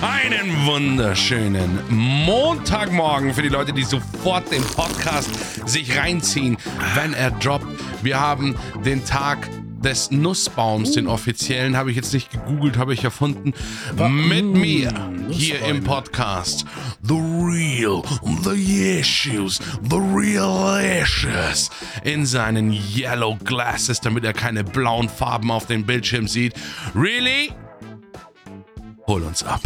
Einen wunderschönen Montagmorgen für die Leute, die sofort den Podcast sich reinziehen, wenn er droppt. Wir haben den Tag des Nussbaums, den offiziellen, habe ich jetzt nicht gegoogelt, habe ich erfunden. Mit mir hier im Podcast. The real, the issues, the real issues. In seinen Yellow Glasses, damit er keine blauen Farben auf dem Bildschirm sieht. Really? Hol uns ab.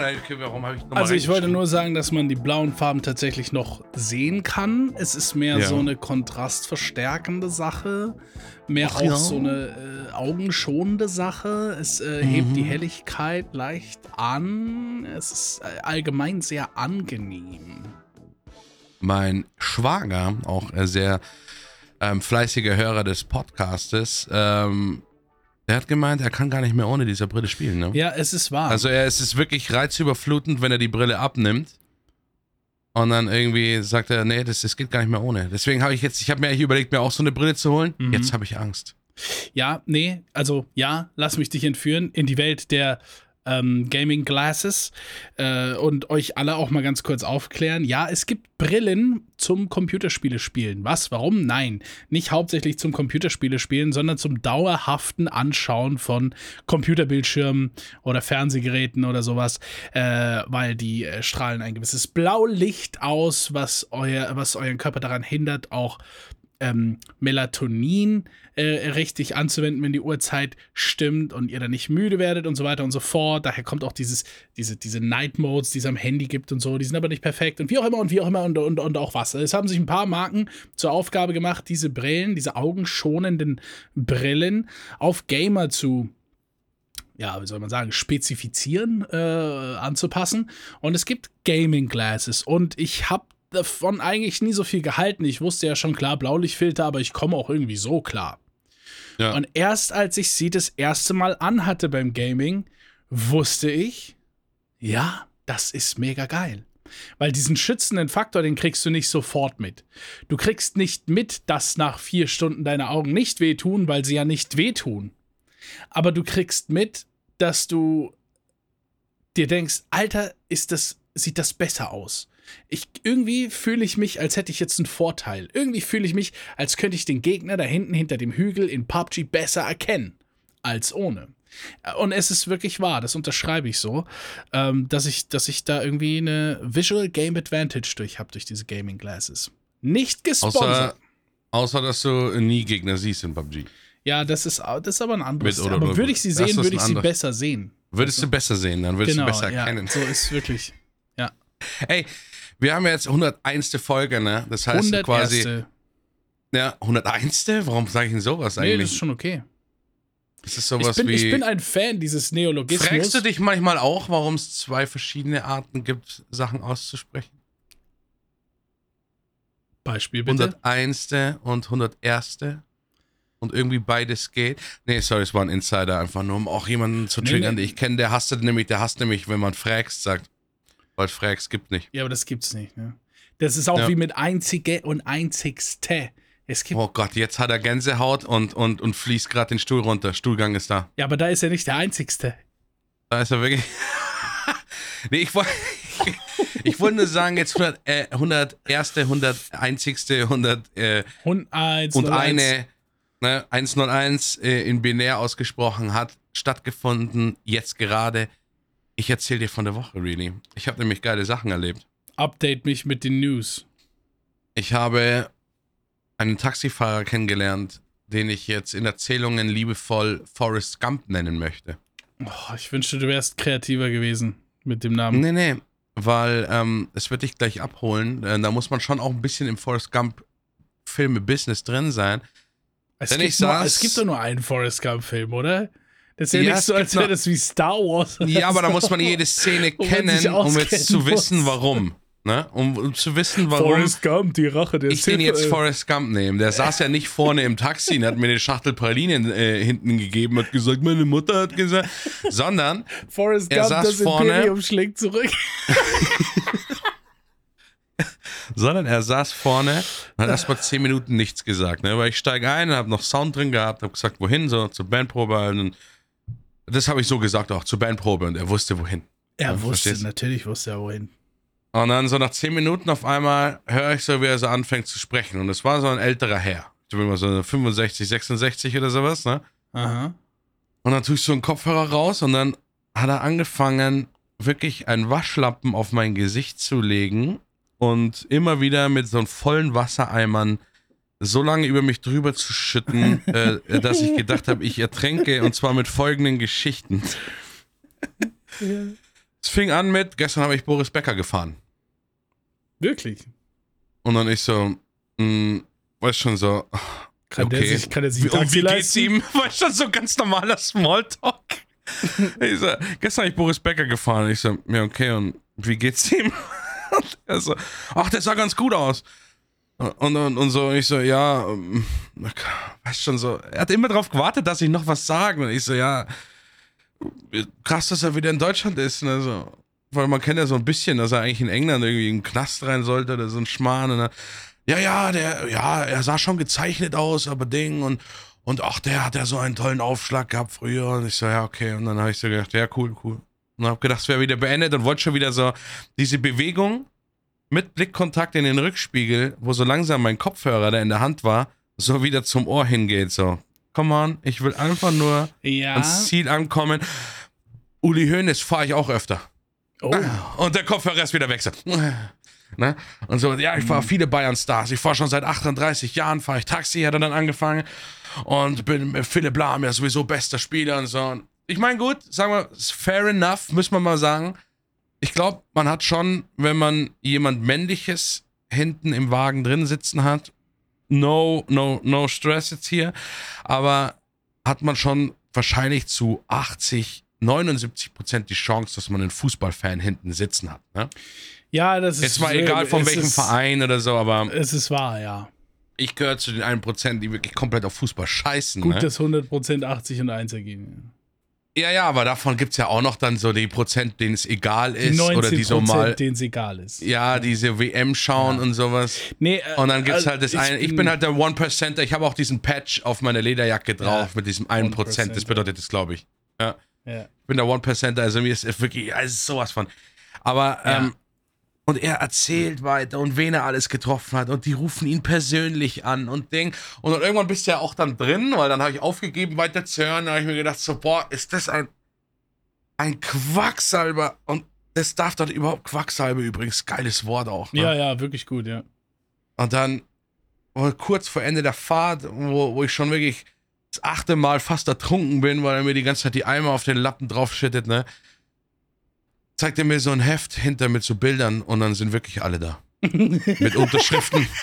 Okay, warum ich also ich wollte nur sagen, dass man die blauen Farben tatsächlich noch sehen kann. Es ist mehr ja. so eine kontrastverstärkende Sache, mehr Ach, auch ja. so eine äh, augenschonende Sache. Es äh, mhm. hebt die Helligkeit leicht an. Es ist äh, allgemein sehr angenehm. Mein Schwager, auch sehr ähm, fleißiger Hörer des Podcastes, ähm, er hat gemeint, er kann gar nicht mehr ohne diese Brille spielen, ne? Ja, es ist wahr. Also er, es ist wirklich reizüberflutend, wenn er die Brille abnimmt. Und dann irgendwie sagt er, nee, das, das geht gar nicht mehr ohne. Deswegen habe ich jetzt, ich habe mir eigentlich überlegt, mir auch so eine Brille zu holen. Mhm. Jetzt habe ich Angst. Ja, nee, also ja, lass mich dich entführen in die Welt der ähm, Gaming Glasses äh, und euch alle auch mal ganz kurz aufklären. Ja, es gibt Brillen zum Computerspiele spielen. Was? Warum? Nein, nicht hauptsächlich zum Computerspiele spielen, sondern zum dauerhaften Anschauen von Computerbildschirmen oder Fernsehgeräten oder sowas, äh, weil die äh, strahlen ein gewisses Blaulicht aus, was, euer, was euren Körper daran hindert, auch ähm, Melatonin äh, richtig anzuwenden, wenn die Uhrzeit stimmt und ihr dann nicht müde werdet und so weiter und so fort. Daher kommt auch dieses, diese, diese Night Modes, die es am Handy gibt und so, die sind aber nicht perfekt und wie auch immer und wie auch immer und, und, und auch was. Es haben sich ein paar Marken zur Aufgabe gemacht, diese Brillen, diese augenschonenden Brillen auf Gamer zu ja, wie soll man sagen, spezifizieren, äh, anzupassen. Und es gibt Gaming Glasses. Und ich habe davon eigentlich nie so viel gehalten. Ich wusste ja schon klar, Blaulichtfilter, aber ich komme auch irgendwie so klar. Ja. Und erst als ich sie das erste Mal anhatte beim Gaming, wusste ich, ja, das ist mega geil. Weil diesen schützenden Faktor, den kriegst du nicht sofort mit. Du kriegst nicht mit, dass nach vier Stunden deine Augen nicht wehtun, weil sie ja nicht wehtun. Aber du kriegst mit, dass du dir denkst, Alter, ist das, sieht das besser aus. Ich, irgendwie fühle ich mich, als hätte ich jetzt einen Vorteil. Irgendwie fühle ich mich, als könnte ich den Gegner da hinten hinter dem Hügel in PUBG besser erkennen. Als ohne. Und es ist wirklich wahr, das unterschreibe ich so, ähm, dass, ich, dass ich da irgendwie eine Visual Game Advantage durch habe, durch diese Gaming Glasses. Nicht gesponsert. Außer, außer, dass du nie Gegner siehst in PUBG. Ja, das ist, das ist aber ein anderes. Mit, aber würde ich sie sehen, würde ich sie besser sehen. Würdest also, du besser sehen, dann würdest genau, du besser erkennen. Ja, so ist wirklich. Ja. Ey, wir haben jetzt 101. Folge, ne? Das heißt 101. quasi. Ja, 101. Warum sage ich denn sowas eigentlich? Nee, das ist schon okay. Das ist sowas ich bin, wie. Ich bin ein Fan dieses Neologismus. Fragst du dich manchmal auch, warum es zwei verschiedene Arten gibt, Sachen auszusprechen? Beispiel bitte. 101. und 101. Und irgendwie beides geht. Nee, sorry, es war ein Insider, einfach nur, um auch jemanden zu triggern, nee, nee. den ich kenne. Der hasst nämlich, der hasst nämlich, wenn man fragst, sagt, weil Frags gibt nicht. Ja, aber das gibt's nicht. Ne? Das ist auch ja. wie mit einzige und einzigste. Es gibt oh Gott, jetzt hat er Gänsehaut und, und, und fließt gerade den Stuhl runter. Stuhlgang ist da. Ja, aber da ist er nicht der Einzigste. Da ist er wirklich. nee, ich wollte. Ich wollte nur sagen, jetzt 100, äh, 101., 101. 100 äh, 101, und eine ne, 101 äh, in binär ausgesprochen hat stattgefunden, jetzt gerade ich erzähle dir von der Woche, really. Ich habe nämlich geile Sachen erlebt. Update mich mit den News. Ich habe einen Taxifahrer kennengelernt, den ich jetzt in Erzählungen liebevoll Forrest Gump nennen möchte. Oh, ich wünschte, du wärst kreativer gewesen mit dem Namen. Nee, nee, weil ähm, es wird dich gleich abholen. Äh, da muss man schon auch ein bisschen im Forrest Gump Filme-Business drin sein. Es, Denn gibt nur, es gibt doch nur einen Forrest Gump-Film, oder? Das ist ja, ja nicht so, als wäre das wie Star Wars. Ja, aber da muss man jede Szene kennen, um jetzt zu wissen, warum. Ne? Um, um, zu wissen, warum. Forrest Gump, die Rache der Ich den jetzt Forrest Gump nehmen. Der saß ja nicht vorne im Taxi und hat mir eine Schachtel Pralinen äh, hinten gegeben und gesagt, meine Mutter hat gesagt. Sondern. Forrest er Gump, saß das vorne, Imperium schlägt zurück. sondern er saß vorne und hat erstmal zehn Minuten nichts gesagt. Ne? Weil ich steige ein, habe noch Sound drin gehabt, habe gesagt, wohin, so zur Bandprobe. Und das habe ich so gesagt auch zur Bandprobe und er wusste wohin. Er Ja, wusste, verstehst natürlich wusste er wohin. Und dann so nach zehn Minuten auf einmal höre ich so, wie er so anfängt zu sprechen. Und es war so ein älterer Herr. Ich bin mal so 65, 66 oder sowas, ne? Aha. Und dann tue ich so einen Kopfhörer raus und dann hat er angefangen, wirklich einen Waschlappen auf mein Gesicht zu legen und immer wieder mit so einem vollen Wassereimern so lange über mich drüber zu schütten, äh, dass ich gedacht habe, ich ertränke und zwar mit folgenden Geschichten. Es fing an mit, gestern habe ich Boris Becker gefahren. Wirklich. Und dann ich so, mh, weißt schon so, Kann der okay. sich, kann er sich Wie- Taxi wie geht's leisten? ihm? War schon so ganz normaler Smalltalk. ich so, gestern habe ich Boris Becker gefahren. Ich so, ja, okay, und wie geht's ihm? Und er so, ach, der sah ganz gut aus. Und, und, und so, ich so, ja, ähm, weißt schon so, er hat immer darauf gewartet, dass ich noch was sage. Und ich so, ja, krass, dass er wieder in Deutschland ist. Ne? So, weil man kennt ja so ein bisschen, dass er eigentlich in England irgendwie in den Knast rein sollte oder so ein Schmarrn. Und dann, ja, ja, der, ja, er sah schon gezeichnet aus, aber Ding und und ach, der hat ja so einen tollen Aufschlag gehabt früher. Und ich so, ja, okay. Und dann habe ich so gedacht, ja, cool, cool. Und habe gedacht, es wäre wieder beendet und wollte schon wieder so diese Bewegung mit Blickkontakt in den Rückspiegel, wo so langsam mein Kopfhörer, der in der Hand war, so wieder zum Ohr hingeht. So, come on, ich will einfach nur Ja. ans Ziel ankommen. Uli Hoeneß fahre ich auch öfter. Oh. Und der Kopfhörer ist wieder weg. So. Ne? Und so, ja, ich fahre viele Bayern-Stars. Ich fahre schon seit 38 Jahren, fahre ich Taxi, hat er dann angefangen. Und bin mit Philipp Lahm ja sowieso bester Spieler und so. Und ich meine, gut, sagen wir, fair enough, muss man mal sagen. Ich glaube, man hat schon, wenn man jemand Männliches hinten im Wagen drin sitzen hat, no, no, no stress jetzt hier, aber hat man schon wahrscheinlich zu 80, 79 Prozent die Chance, dass man einen Fußballfan hinten sitzen hat. Ne? Ja, das ist. Jetzt mal äh, egal von es welchem ist, Verein oder so, aber Es ist wahr, ja. ich gehöre zu den 1 Prozent, die wirklich komplett auf Fußball scheißen. Gut, ne? dass 100% 80 und 1 ergeben. Ja, ja, aber davon gibt es ja auch noch dann so die Prozent, denen es egal Die ist 19%, oder die so mal, denen es egal ist. ja, diese WM schauen und sowas. Nee, äh, Und dann gibt's also halt das eine. Ich bin halt der One Percenter. Ich habe auch diesen Patch auf meiner Lederjacke drauf Ja, mit diesem 1 Prozent. Das 1%. bedeutet das, glaube ich. Ja. Ja. Ich bin der One Percenter. Also mir ist es wirklich also sowas von. Aber Ja. ähm, und er erzählt weiter und wen er alles getroffen hat und die rufen ihn persönlich an und Ding. Und dann irgendwann bist du ja auch dann drin, weil dann habe ich aufgegeben weiter zu hören. Da habe ich mir gedacht so boah, ist das ein ein Quacksalber und das darf dann überhaupt Quacksalber übrigens geiles Wort auch. Ne? ja, ja, wirklich gut, ja. Und dann oh, kurz vor Ende der Fahrt, wo, wo ich schon wirklich das achte Mal fast ertrunken bin, weil er mir die ganze Zeit die Eimer auf den Lappen draufschüttet, ne? Zeigt er mir so ein Heft hinter mit so Bildern und dann sind wirklich alle da. mit Unterschriften.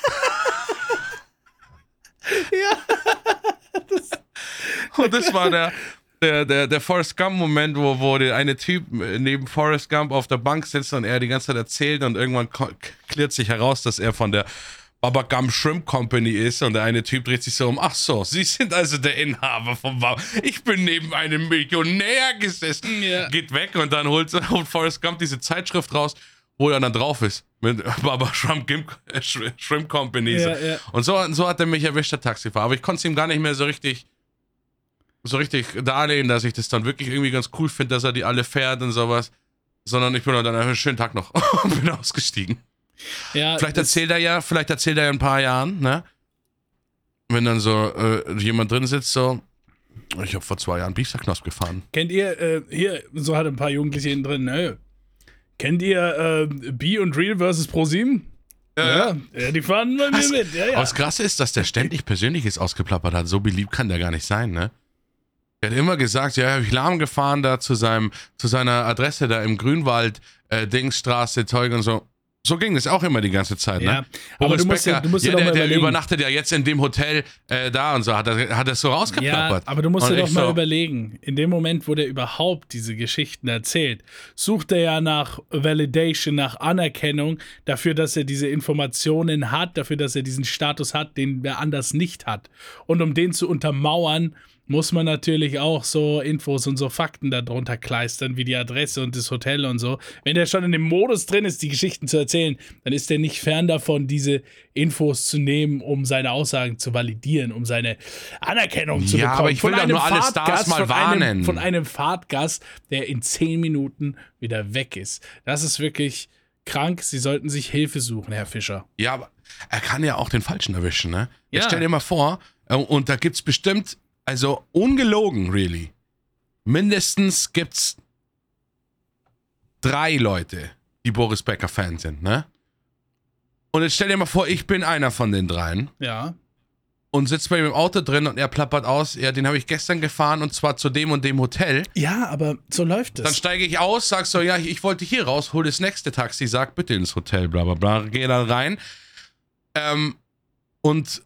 Und das war der, der, der, der Forrest Gump-Moment, wo, wo der eine Typ neben Forrest Gump auf der Bank sitzt und er die ganze Zeit erzählt und irgendwann klärt sich heraus, dass er von der Baba Gump Shrimp Company ist und der eine Typ dreht sich so um, ach so, Sie sind also der Inhaber vom Baba. Ich bin neben einem Millionär gesessen. Ja. Geht weg und dann holt, holt Forrest Gump diese Zeitschrift raus, wo er dann drauf ist. Mit Baba Shrimp, äh, Sh- Shrimp Company. So. ja. Und so, so hat er mich erwischt, der Taxifahrer. Aber ich konnte es ihm gar nicht mehr so richtig so richtig darlegen, dass ich das dann wirklich irgendwie ganz cool finde, dass er die alle fährt und sowas. Sondern ich bin dann einfach einen schönen Tag noch und bin ausgestiegen. Ja Vielleicht erzählt er ja, vielleicht erzählt er ja in ein paar Jahren, ne? Wenn dann so äh, jemand drin sitzt, so, ich habe vor zwei Jahren Biester-Knosp gefahren. Kennt ihr, äh, hier, so hat ein paar Jugendliche innen drin, ne? Kennt ihr äh, B und Real versus Pro7? Ja, ja, die fahren bei mir Was? mit. Ja, ja. das Krasse ist, dass der ständig Persönliches ausgeplappert hat. So beliebt kann der gar nicht sein, ne? Er hat immer gesagt, ja, habe ich lahm gefahren da zu seinem, zu seiner Adresse da im Grünwald, äh, Dingsstraße, Zeug und so. So ging das auch immer die ganze Zeit, Ja, ne? aber Boris du musst Becker, du musst ja, der, der übernachtet ja jetzt in dem Hotel äh, da und so, hat er hat das so Ja, rausgeplappert. aber du musst Und dir doch mal so, überlegen, in dem Moment, wo der überhaupt diese Geschichten erzählt, sucht er ja nach Validation, nach Anerkennung dafür, dass er diese Informationen hat, dafür, dass er diesen Status hat, den wer anders nicht hat. Und um den zu untermauern, muss man natürlich auch so Infos und so Fakten darunter kleistern, wie die Adresse und das Hotel und so. Wenn der schon in dem Modus drin ist, die Geschichten zu erzählen, dann ist er nicht fern davon, diese Infos zu nehmen, um seine Aussagen zu validieren, um seine Anerkennung zu Ja, bekommen. aber ich will Von doch nur alle Stars mal von einem, warnen. von einem Fahrtgast, der in zehn Minuten wieder weg ist. Das ist wirklich krank. Sie sollten sich Hilfe suchen, Herr Fischer. Ja, aber er kann ja auch den Falschen erwischen, ne? Ja. Jetzt stell dir mal vor, äh, und da gibt's bestimmt, also ungelogen, really, mindestens gibt's drei Leute, die Boris Becker Fan sind, ne? Und jetzt stell dir mal vor, ich bin einer von den dreien Ja. und sitze bei ihm im Auto drin und er plappert aus, ja, den habe ich gestern gefahren und zwar zu dem und dem Hotel. Ja, aber so läuft es. Dann steige ich aus, sag so, ja, ich, ich wollte hier raus, hol das nächste Taxi, sag bitte ins Hotel, bla bla bla, gehe dann rein ähm, und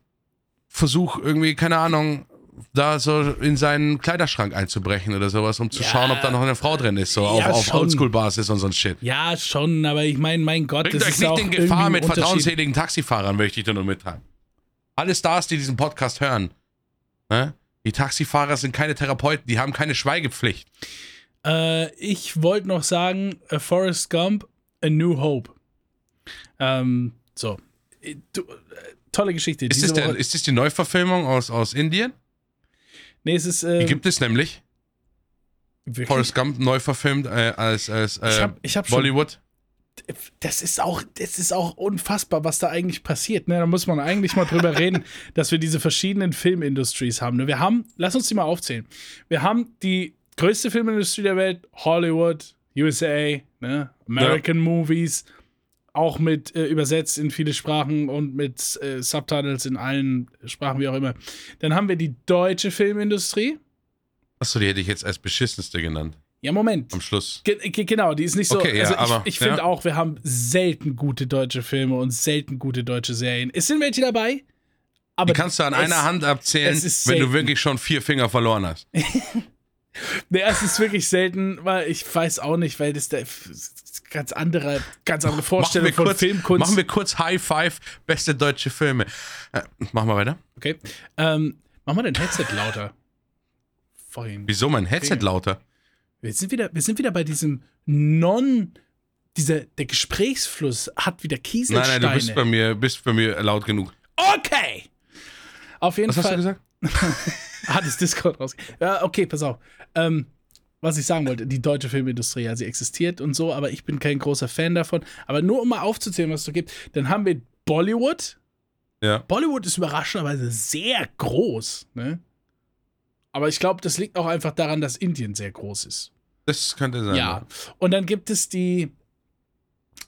versuch irgendwie, keine Ahnung, da so in seinen Kleiderschrank einzubrechen oder sowas, um zu Ja. schauen, ob da noch eine Frau drin ist, so Ja, auf, auf. Oldschool-Basis und so ein Shit. Ja, schon, aber ich meine, mein Gott, Bringt das euch ist nicht in Gefahr mit vertrauensseligen Taxifahrern, möchte ich dir nur mitteilen. Alle Stars, die diesen Podcast hören, ne? die Taxifahrer sind keine Therapeuten, die haben keine Schweigepflicht. Äh, ich wollte noch sagen, A Forrest Gump, A New Hope. Ähm, so. Äh, Du, äh, tolle Geschichte. Ist das, der, ist das die Neuverfilmung aus, aus Indien? Nee, es ist. Die Äh, gibt es nämlich. wirklich, Forrest Gump neu verfilmt äh, als, als äh, Ich hab- ich hab schon- Bollywood. das ist auch, das ist auch unfassbar, was da eigentlich passiert. Ne? Da muss man eigentlich mal drüber reden, dass wir diese verschiedenen Filmindustries haben. Ne? Wir haben, lass uns die mal aufzählen. Wir haben die größte Filmindustrie der Welt, Hollywood, USA, ne? American Movies, auch mit äh, übersetzt in viele Sprachen und mit äh, Subtitles in allen Sprachen, wie auch immer. Dann haben wir die deutsche Filmindustrie. Achso, die hätte ich jetzt als beschissenste genannt. Ja, Moment. Am Schluss. Ge ge genau, die ist nicht so. Okay, ja, also ich, aber, ich finde ja. auch, wir haben selten gute deutsche Filme und selten gute deutsche Serien. Es sind welche dabei, aber Die kannst du an es- einer Hand abzählen, wenn du wirklich schon vier Finger verloren hast. Nee, es ist wirklich selten, weil ich weiß auch nicht, weil das der ganz andere, ganz andere Vorstellung von kurz, Filmkunst. machen wir kurz High Five, beste deutsche Filme. Äh, machen wir weiter. okay. Ähm, mach mal dein Headset lauter. Vorhin. Wieso mein Headset Okay. lauter? Wir sind wieder, wir sind wieder bei diesem Non, dieser, der Gesprächsfluss hat wieder Nein, Kieselsteine. nein, du bist bei mir, bist bei mir laut genug. Okay! Auf jeden Was hast Fall. du gesagt? hat das Discord raus. Ja, okay, pass auf. Ähm, was ich sagen wollte, die deutsche Filmindustrie, ja, sie existiert und so, aber ich bin kein großer Fan davon. Aber nur um mal aufzuzählen, was es so gibt, dann haben wir Bollywood. Ja. Bollywood ist überraschenderweise sehr groß, ne? Aber ich glaube, das liegt auch einfach daran, dass Indien sehr groß ist. Das könnte sein. Ja. Und dann gibt es die,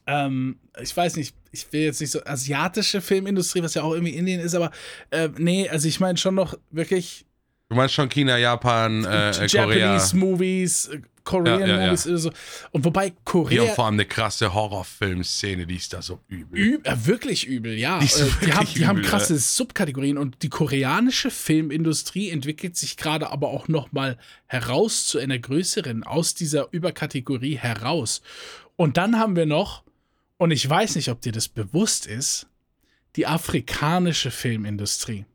ähm, ich weiß nicht, ich will jetzt nicht so asiatische Filmindustrie, was ja auch irgendwie Indien ist, aber äh, nee, also ich meine schon noch wirklich Du meinst schon China, Japan, äh, äh, Korea. Japanese Movies, äh, Korean Ja, ja. Movies oder so. Und wobei Korea haben vor allem eine krasse Horrorfilmszene, die ist da so übel. üb, äh, wirklich übel, ja. Die Äh, die, haben, die haben krasse Subkategorien und die koreanische Filmindustrie entwickelt sich gerade aber auch noch mal heraus zu einer größeren aus dieser Überkategorie heraus. Und dann haben wir noch und ich weiß nicht, ob dir das bewusst ist, die afrikanische Filmindustrie.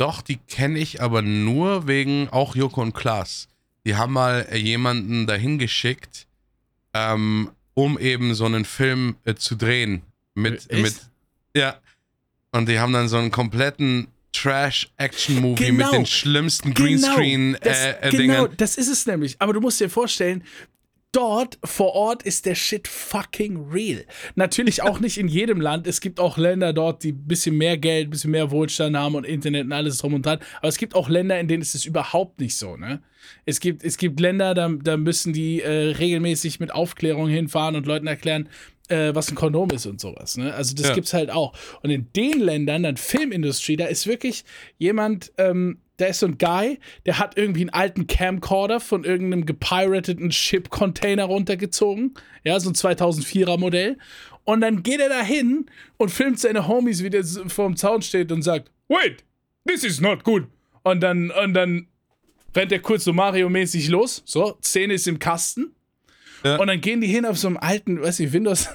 Doch, die kenne ich aber nur wegen auch Joko und Klaas. Die haben mal äh, jemanden dahin geschickt, ähm, um eben so einen Film äh, zu drehen. Mit, Echt? mit, ja. Und die haben dann so einen kompletten Trash-Action-Movie mit Genau. den schlimmsten das, Greenscreen-Dingern. das, Äh, genau, Dingern. das ist es nämlich. Aber du musst dir vorstellen, dort vor Ort ist der Shit fucking real. Natürlich auch nicht in jedem Land. Es gibt auch Länder dort, die ein bisschen mehr Geld, ein bisschen mehr Wohlstand haben und Internet und alles drum und dran. Aber es gibt auch Länder, in denen ist es überhaupt nicht so, ne? Es gibt, es gibt Länder, da, da müssen die äh, regelmäßig mit Aufklärung hinfahren und Leuten erklären, äh, was ein Kondom ist und sowas. Ne? Also das Ja. gibt's halt auch. Und in den Ländern, dann Filmindustrie, da ist wirklich jemand, ähm, da ist so ein Guy, der hat irgendwie einen alten Camcorder von irgendeinem gepirateten Ship-Container runtergezogen. Ja, so ein 2004er Modell. Und dann geht er da hin und filmt seine Homies, wie der vorm Zaun steht und sagt, wait, this is not good. Und dann, und dann rennt er kurz so Mario-mäßig los. So, Szene ist im Kasten. Ja. Und dann gehen die hin auf so einem alten, weiß ich, Windows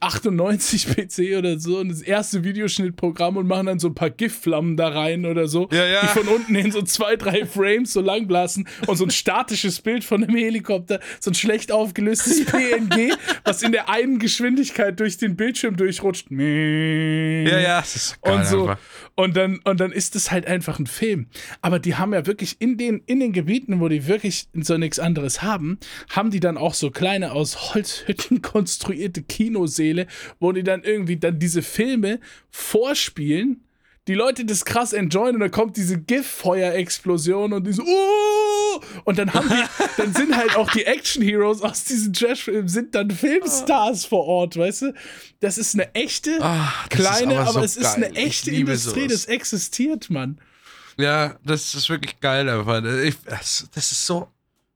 98 PC oder so und das erste Videoschnittprogramm und machen dann so ein paar GIF-Flammen da rein oder so, Ja, ja. die von unten in so zwei, drei Frames so lang blasen und so ein statisches Bild von einem Helikopter, so ein schlecht aufgelöstes PNG, was in der einen Geschwindigkeit durch den Bildschirm durchrutscht. Ja, ja, das ist geil Und so. einfach. Und dann, und dann ist es halt einfach ein Film. Aber die haben ja wirklich in den, in den Gebieten, wo die wirklich so nichts anderes haben, haben die dann auch so kleine aus Holzhütten konstruierte Kinoseele, wo die dann irgendwie dann diese Filme vorspielen. Die Leute das krass enjoyen und dann kommt diese GIF-Feuerexplosion und diese uh, und dann haben die, dann sind halt auch die Action-Heroes aus diesen Trash-Filmen sind dann Filmstars vor Ort, weißt du? Das ist eine echte, Ah, ist kleine, aber aber, so es ist geil. eine Ich echte Industrie, sowas. das existiert, Mann. Ja, das ist wirklich geil einfach. Ich, das, das ist so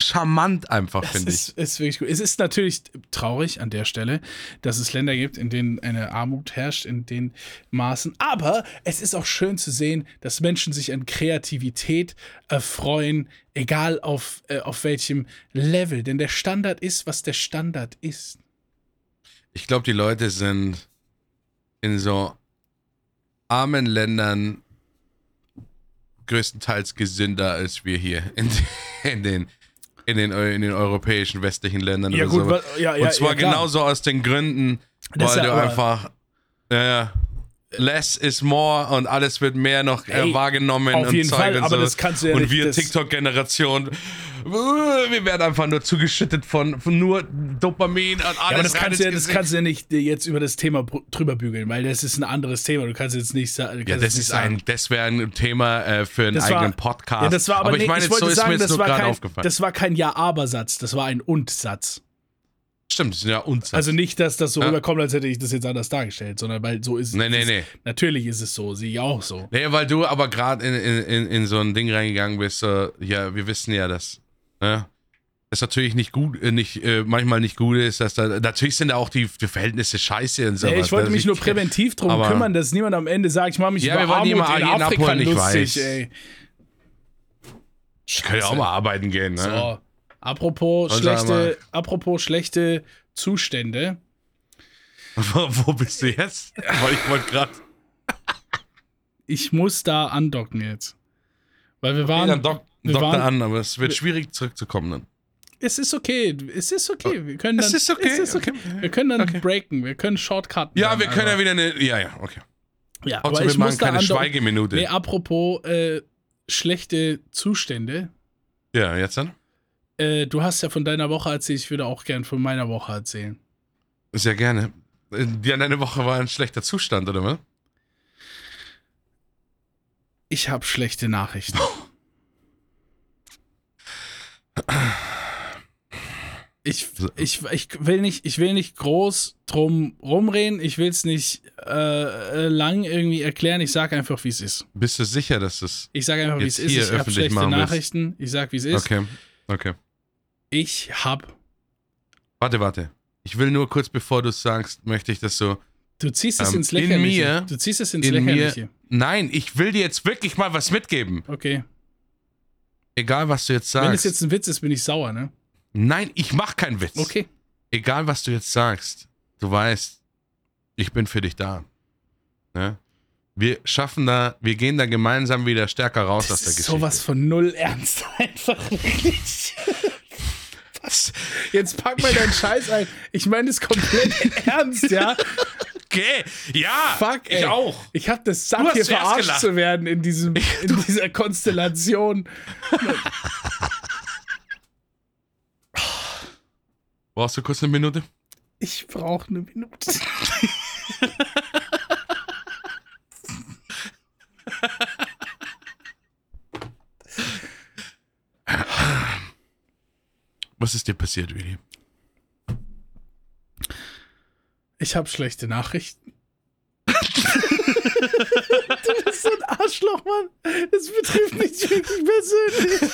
charmant einfach, finde ich. ist, ist wirklich gut. Es ist natürlich traurig an der Stelle, dass es Länder gibt, in denen eine Armut herrscht, in den Maßen. Aber es ist auch schön zu sehen, dass Menschen sich an Kreativität erfreuen, egal auf, äh, auf welchem Level. Denn der Standard ist, was der Standard ist. Ich glaube, die Leute sind in so armen Ländern größtenteils gesünder als wir hier in, in den in den, in den europäischen westlichen Ländern Ja, oder gut, so. wa- ja, ja, Und zwar ja, genauso aus den Gründen, Das weil du aber- einfach ja, less is more und alles wird mehr noch äh, Ey, wahrgenommen auf und jeden Zeug Fall, und aber so. das kannst du ja und wir TikTok-Generation, wir werden einfach nur zugeschüttet von, von nur Dopamin und alles. Ja, aber das kannst, du ja, das kannst du ja nicht äh, jetzt über das Thema drüber bügeln, weil das ist ein anderes Thema. Du kannst jetzt nicht sagen. Ja, das ist ein, das wäre ein Thema äh, für einen Das war- eigenen Podcast. Ja, das war aber, ich nee, meine, ich so wollte ist mir sagen, jetzt das nur war, gerade kein, aufgefallen. das war kein Ja-Aber-Satz, das war ein Und-Satz. Stimmt, das sind ja Unsatz. Also nicht, dass das so Ja. rüberkommt, als hätte ich das jetzt anders dargestellt, sondern weil so ist Nee, nee, es. nee. Natürlich ist es so, sehe ich auch so. Nee, weil du aber gerade in, in, in, in so ein Ding reingegangen bist, so, ja, wir wissen ja, dass ne, das natürlich nicht gut, äh, nicht, äh, manchmal nicht gut ist, dass da, natürlich sind da auch die, die Verhältnisse scheiße und so. Ey, ich wollte mich nur präventiv drum aber- kümmern, dass niemand am Ende sagt, ich mache mich Ja, über wir Armut in Afrika abholen, ich lustig, weiß. ey. Ich kann ja auch mal arbeiten gehen, ne? So, apropos Und schlechte, apropos schlechte Zustände. Wo, wo bist du jetzt? Weil ich wollte gerade. Ich muss da andocken jetzt. Weil wir waren. Da waren an, aber es wird schwierig zurückzukommen dann. es ist okay, es ist okay. Wir können dann, Es ist okay, Es ist okay. okay. Wir können dann Okay. breaken, wir können Shortcutten. Ja, wir können ja aber- wieder eine. Ja, ja, okay. Ja, aber Trotzdem, ich wir machen keine. Schweigeminute. Nee, apropos äh, schlechte Zustände. Ja, jetzt dann? Äh, du hast ja von deiner Woche erzählt, ich würde auch gern von meiner Woche erzählen. Sehr gerne. Äh, Ja, deine Woche war ein schlechter Zustand, oder was? Ich habe schlechte Nachrichten. Ich, ich, ich, will nicht, ich will nicht groß drum rumreden, ich will es nicht äh, äh, lang irgendwie erklären, ich sage einfach, wie es ist. Bist du sicher, dass das. Ich sage einfach, wie es ist. Ich habe schlechte machen willst? Nachrichten, ich sage, wie es ist. Okay. Okay. Ich habe, Warte, warte. Ich will nur kurz, bevor du es sagst, möchte ich das so. du ziehst es Ähm, ins in Lächerliche. mir- du ziehst es ins in mir- Lächerliche. Nein, ich will dir jetzt wirklich mal was mitgeben. Okay. Egal, was du jetzt Wenn es sagst. jetzt ein Witz ist, bin ich sauer, ne? Nein, ich mach keinen Witz. Okay. Egal, was du jetzt sagst. Du weißt, ich bin für dich da. Ne? Wir schaffen da, wir gehen da gemeinsam wieder stärker raus aus Das der ist Geschichte. sowas von null ernst einfach wirklich. Was? Jetzt pack mal deinen Scheiß ein. Ich meine das komplett ernst, ja? Okay, ja, Fuck, ey. ich auch. Ich hab das satt, hier verarscht gelacht. zu werden in, diesem, in dieser Konstellation. Brauchst du kurz eine Minute? Ich brauche eine Minute. Was ist dir passiert, Willi? Ich habe schlechte Nachrichten. du bist so ein Arschloch, Mann. Das betrifft mich wirklich persönlich.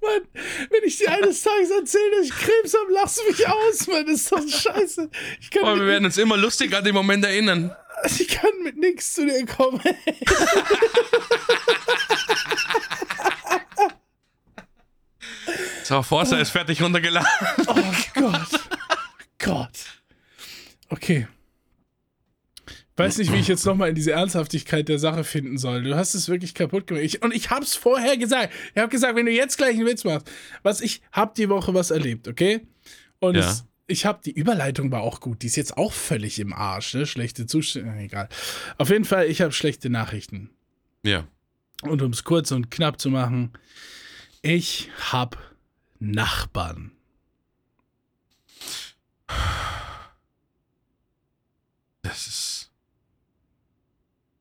Mann, wenn ich dir eines Tages erzähle, dass ich Krebs habe, lachst du mich aus, Mann. Das ist doch scheiße. Ich kann, Aber wir werden uns immer lustig an den Moment erinnern. ich kann mit nichts zu dir kommen. So, Forza oh. ist fertig runtergeladen. Oh Gott. Gott. Okay. Weiß nicht, wie ich jetzt nochmal in diese Ernsthaftigkeit der Sache finden soll. Du hast es wirklich kaputt gemacht. Ich, und ich hab's vorher gesagt. Ich hab gesagt, wenn du jetzt gleich einen Witz machst, was ich hab die Woche was erlebt, okay? Und ja. es, ich hab die Überleitung war auch gut. Die ist jetzt auch völlig im Arsch, ne? Schlechte Zustände, egal. Auf jeden Fall, ich habe schlechte Nachrichten. Ja. Und um es kurz und knapp zu machen, ich hab Nachbarn. Das ist.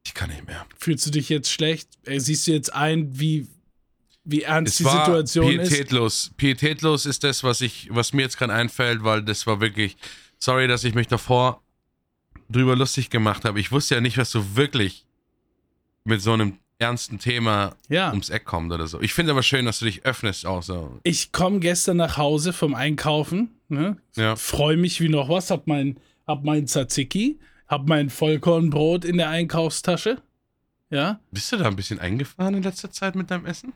Ich kann nicht mehr. Fühlst du dich jetzt schlecht? Äh, siehst du jetzt ein, wie, wie ernst es die Situation pietätlos. ist? Pietätlos ist das, was, ich, was mir jetzt gerade einfällt, weil das war wirklich. Sorry, dass ich mich davor drüber lustig gemacht habe. Ich wusste ja nicht, was du wirklich mit so einem ernsten Thema ja. ums Eck kommt oder so. Ich finde aber schön, dass du dich öffnest auch so. Ich komme gestern nach Hause vom Einkaufen, ne? ja. freue mich wie noch was, hab mein, hab mein Tzatziki, hab mein Vollkornbrot in der Einkaufstasche. Ja. Bist du da ein bisschen eingefahren in letzter Zeit mit deinem Essen?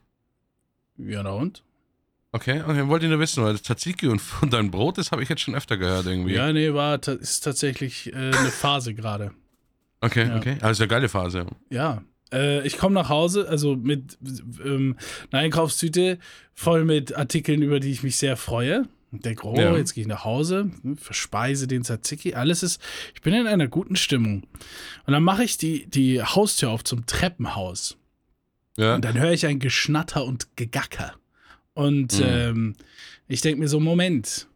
Ja, na und? Okay, okay, wollte ich nur wissen, weil Tzatziki und, und dein Brot, das habe ich jetzt schon öfter gehört irgendwie. Ja, nee, war ist tatsächlich äh, eine Phase gerade. Okay, ja. okay. Also eine geile Phase. Ja, äh, ich komme nach Hause, also mit ähm, einer Einkaufstüte voll mit Artikeln, über die ich mich sehr freue. Und denke, oh, ja. jetzt gehe ich nach Hause, hm, verspeise den Tzatziki. Alles ist, ich bin in einer guten Stimmung. Und dann mache ich die, die Haustür auf zum Treppenhaus. Ja. Und dann höre ich ein Geschnatter und Gegacker. Und mhm. ähm, ich denke mir so, Moment,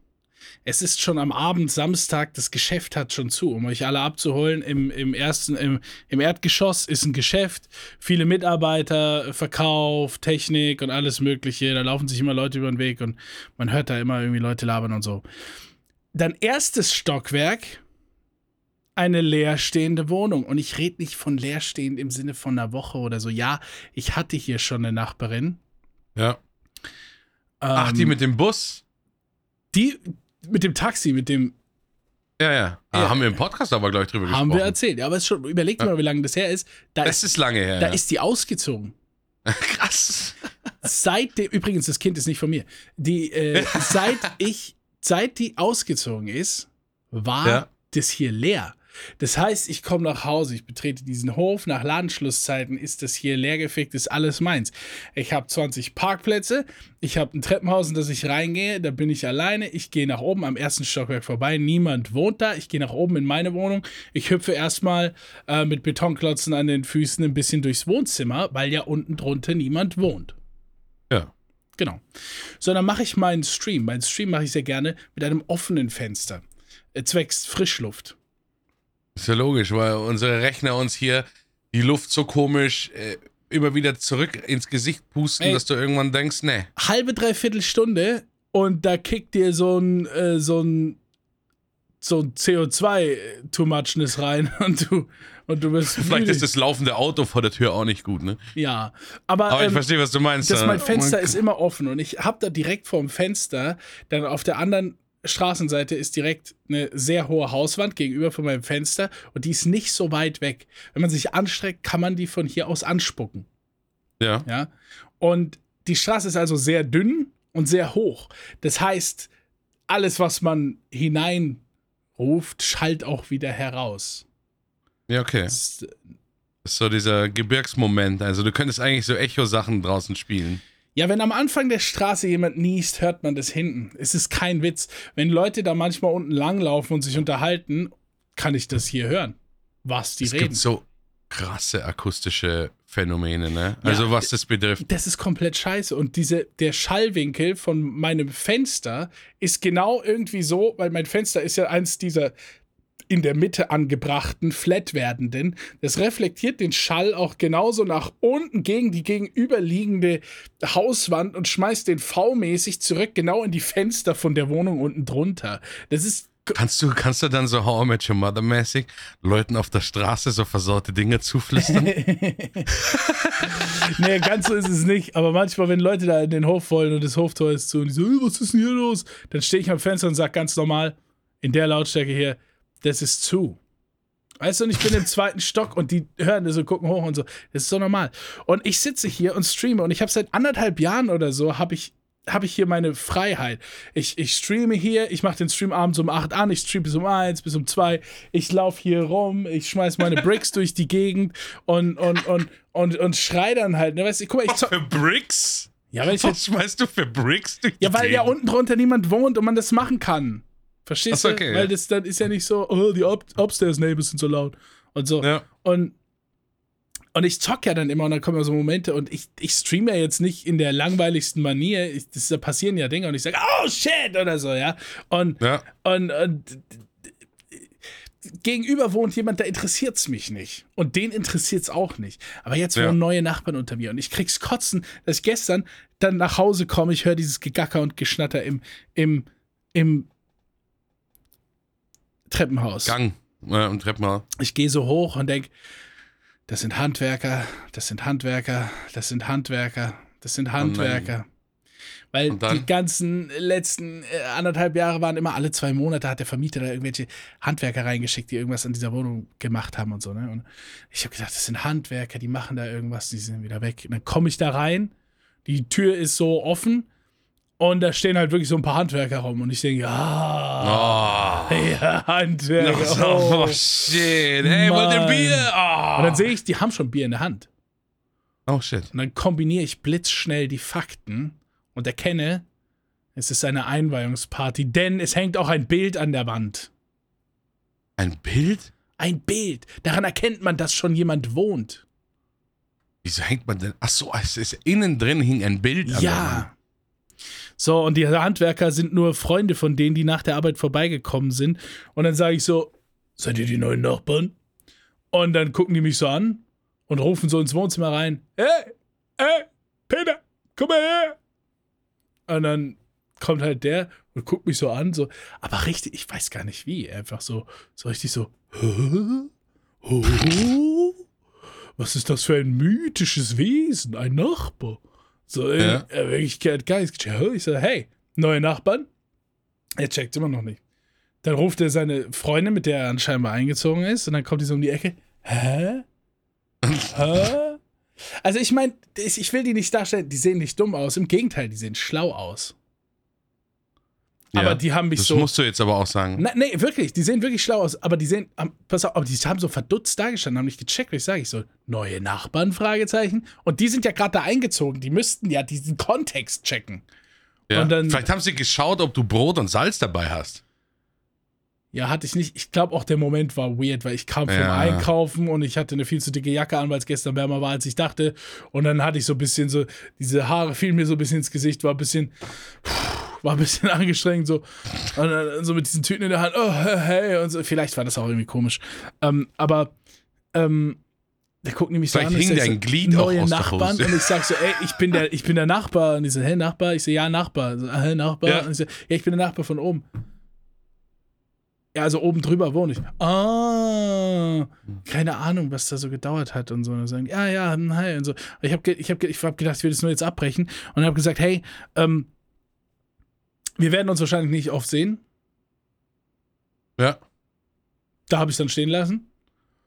es ist schon am Abend Samstag, das Geschäft hat schon zu, um euch alle abzuholen. Im, im ersten, im, im Erdgeschoss ist ein Geschäft, viele Mitarbeiter, Verkauf, Technik und alles Mögliche. Da laufen sich immer Leute über den Weg und man hört da immer irgendwie Leute labern und so. Dann erstes Stockwerk, eine leerstehende Wohnung. Und ich rede nicht von leerstehend im Sinne von einer Woche oder so. Ja, ich hatte hier schon eine Nachbarin. Ja. Ach, die ähm, mit dem Bus? Die, mit dem Taxi, mit dem. Ja, ja. Ah, ja. Haben wir im Podcast aber, glaube ich, drüber gesprochen. Haben wir erzählt. Ja, aber es schon, überlegt ja. mal, wie lange das her ist. Da das ist, ist lange her. Da ja. ist die ausgezogen. Krass. Seitdem, übrigens, das Kind ist nicht von mir. Die, äh, seit ich, seit die ausgezogen ist, war das hier leer. Das heißt, ich komme nach Hause, ich betrete diesen Hof, nach Ladenschlusszeiten ist das hier leergefickt, ist alles meins. Ich habe 20 Parkplätze, ich habe ein Treppenhaus, in das ich reingehe, da bin ich alleine, ich gehe nach oben am ersten Stockwerk vorbei, niemand wohnt da, ich gehe nach oben in meine Wohnung, ich hüpfe erstmal äh, mit Betonklotzen an den Füßen ein bisschen durchs Wohnzimmer, weil ja unten drunter niemand wohnt. Ja. Genau. So, dann mache ich meinen Stream. Meinen Stream mache ich sehr gerne mit einem offenen Fenster. Zwecks Frischluft. Ist ja logisch, weil unsere Rechner uns hier die Luft so komisch äh, immer wieder zurück ins Gesicht pusten, Ey, dass du irgendwann denkst, ne. Halbe, dreiviertel Stunde und da kickt dir so ein, äh, so ein, so ein CO2-Too-Muchness rein und du, und du bist. Vielleicht ist das laufende Auto vor der Tür auch nicht gut, ne? Ja, aber. Aber ich ähm, verstehe, was du meinst. Das, mein Fenster ist immer offen und ich habe da direkt vorm Fenster dann auf der anderen Straßenseite ist direkt eine sehr hohe Hauswand gegenüber von meinem Fenster und die ist nicht so weit weg. Wenn man sich anstreckt, kann man die von hier aus anspucken. Ja. Ja. Und die Straße ist also sehr dünn und sehr hoch. Das heißt, alles, was man hineinruft, schallt auch wieder heraus. Ja, okay. Das ist, das ist so dieser Gebirgsmoment. Also du könntest eigentlich so Echo-Sachen draußen spielen. Ja, wenn am Anfang der Straße jemand niest, hört man das hinten. Es ist kein Witz. Wenn Leute da manchmal unten langlaufen und sich unterhalten, kann ich das hier hören. Was die es reden. Es gibt so krasse akustische Phänomene, ne? Also ja, was das betrifft. Das ist komplett scheiße. Und diese, der Schallwinkel von meinem Fenster ist genau irgendwie so, weil mein Fenster ist ja eins dieser in der Mitte angebrachten, flat werdenden. Das reflektiert den Schall auch genauso nach unten gegen die gegenüberliegende Hauswand und schmeißt den V-mäßig zurück genau in die Fenster von der Wohnung unten drunter. Das ist Kannst du, kannst du dann so How I Met Your Mother mäßig Leuten auf der Straße so versaute Dinge zuflüstern? nee, ganz so ist es nicht. Aber manchmal, wenn Leute da in den Hof wollen und das Hoftor ist zu und die so, was ist denn hier los? Dann stehe ich am Fenster und sage ganz normal, in der Lautstärke hier, das ist zu. Weißt du, und ich bin im zweiten Stock und die hören das und gucken hoch und so. Das ist so normal. Und ich sitze hier und streame und ich habe seit anderthalb Jahren oder so, habe ich habe ich hier meine Freiheit. Ich, ich streame hier, ich mache den Stream abends um 8 an, ich streame bis um 1, bis um 2, ich laufe hier rum, ich schmeiß meine Bricks durch die Gegend und, und, und, und, und schrei dann halt. Ne? Weißt du, guck mal, ich für Bricks? Ja, weil ich Was schmeißt du für Bricks durch Ja, die weil ja Gegend? unten drunter niemand wohnt und man das machen kann. Verstehst so, du? okay, weil ja. das dann ist ja nicht so, oh, die Up Upstairs Neighbors sind so laut und so. Ja. Und, und ich zock ja dann immer und dann kommen ja so Momente und ich, ich streame ja jetzt nicht in der langweiligsten Manier. Ich, das, da passieren ja Dinge und ich sage, oh shit oder so, ja. Und, Ja. und, und gegenüber wohnt jemand, da interessiert's mich nicht. Und den interessiert's auch nicht. Aber jetzt Ja. wohnen neue Nachbarn unter mir und ich krieg's kotzen, dass ich gestern dann nach Hause komme, ich höre dieses Gegacker und Geschnatter im, im, im Treppenhaus. Gang. Ja, und Treppenhaus. Ich gehe so hoch und denke, das sind Handwerker, das sind Handwerker, das sind Handwerker, das sind Handwerker. Weil die ganzen letzten äh, anderthalb Jahre waren immer alle zwei Monate, hat der Vermieter da irgendwelche Handwerker reingeschickt, die irgendwas an dieser Wohnung gemacht haben und so. Ne? Und ich habe gedacht, das sind Handwerker, die machen da irgendwas, die sind wieder weg. Und dann komme ich da rein, die Tür ist so offen und da stehen halt wirklich so ein paar Handwerker rum. Und ich denke, ja, Oh. ja Handwerker. Oh, oh. shit. Hey, wollt ihr. Bier? Oh. Und dann sehe ich, die haben schon Bier in der Hand. oh, shit. Und dann kombiniere ich blitzschnell die Fakten und erkenne, es ist eine Einweihungsparty, denn es hängt auch ein Bild an der Wand. Ein Bild? Ein Bild. Daran erkennt man, dass schon jemand wohnt. Wieso hängt man denn? Ach so, es ist innen drin hing ein Bild an der Wand. Ja. So, und die Handwerker sind nur Freunde von denen, die nach der Arbeit vorbeigekommen sind. Und dann sage ich so: Seid ihr die neuen Nachbarn? Und dann gucken die mich so an und rufen so ins Wohnzimmer rein: Hey, hey, Peter, komm mal her. Und dann kommt halt der und guckt mich so an, so, aber richtig, ich weiß gar nicht wie, einfach so, so richtig so, Hä? Oh? Was ist das für ein mythisches Wesen? Ein Nachbar. So, in Ja. Wirklichkeit gar nichts. Ich so, hey, neue Nachbarn? Er checkt immer noch nicht. Dann ruft er seine Freundin, mit der er anscheinend eingezogen ist, und dann kommt die so um die Ecke. Hä? Hä? Also ich meine, ich will die nicht darstellen, die sehen nicht dumm aus. Im Gegenteil, die sehen schlau aus. Ja. Aber die haben mich Das so. musst du jetzt aber auch sagen. Na, nee, wirklich, die sehen wirklich schlau aus, aber die sehen, pass auf, aber die haben so verdutzt dargestanden, haben nicht gecheckt, ich sage. Ich so, neue Nachbarn, Fragezeichen. Und die sind ja gerade da eingezogen, die müssten ja diesen Kontext checken. Ja. und dann- Vielleicht haben sie geschaut, ob du Brot und Salz dabei hast. Ja, hatte ich nicht. Ich glaube auch der Moment war weird, weil ich kam vom Ja. Einkaufen und ich hatte eine viel zu dicke Jacke an, weil es gestern wärmer war, als ich dachte. Und dann hatte ich so ein bisschen so, diese Haare fielen mir so ein bisschen ins Gesicht, war ein bisschen, war ein bisschen angestrengt, so. Und dann so mit diesen Tüten in der Hand, oh, hey, und so. Vielleicht war das auch irgendwie komisch. Ähm, aber, ähm, der guckt nämlich so Vielleicht an. ich hing sag dir so, Glied auch neue aus der Nachbarn. Und ich sag so, ey, ich bin der, ich bin der Nachbar. Und die so, hä, Nachbar? Ich so, ja, Nachbar. So, hä, Nachbar? Ja. Und ich so, ja, ich bin der Nachbar von oben. Ja, also oben drüber wohne ich. Ah, keine Ahnung, was da so gedauert hat und so. Und sagen, ja, ja, hm, hi und so. Ich habe ich hab, ich hab gedacht, ich will das nur jetzt abbrechen und habe gesagt, hey, ähm, wir werden uns wahrscheinlich nicht oft sehen. Ja. Da habe ich dann stehen lassen.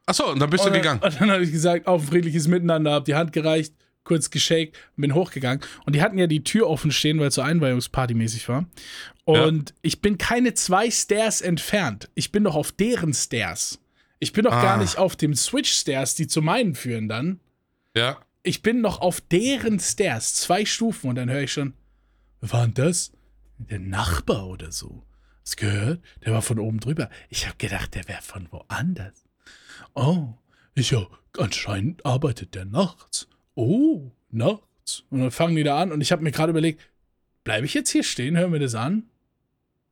Achso, und dann bist und, du gegangen. Und dann habe ich gesagt, auf ein friedliches Miteinander, habe die Hand gereicht, kurz geshakt und bin hochgegangen. Und die hatten ja die Tür offen stehen, weil es so Einweihungsparty mäßig war. Und ich bin keine zwei Stairs entfernt. Ich bin doch auf deren Stairs. Ich bin doch Ah. gar nicht auf dem Switch-Stairs, die zu meinen führen dann. Ja. Ich bin noch auf deren Stairs, zwei Stufen und dann höre ich schon, wer war denn das? Der Nachbar oder so. Hast gehört? Der war von oben drüber. Ich habe gedacht, der wäre von woanders. Oh, ich ja, anscheinend arbeitet der nachts. Oh, nachts. Und dann fangen die da an und ich habe mir gerade überlegt, bleibe ich jetzt hier stehen, hören wir das an?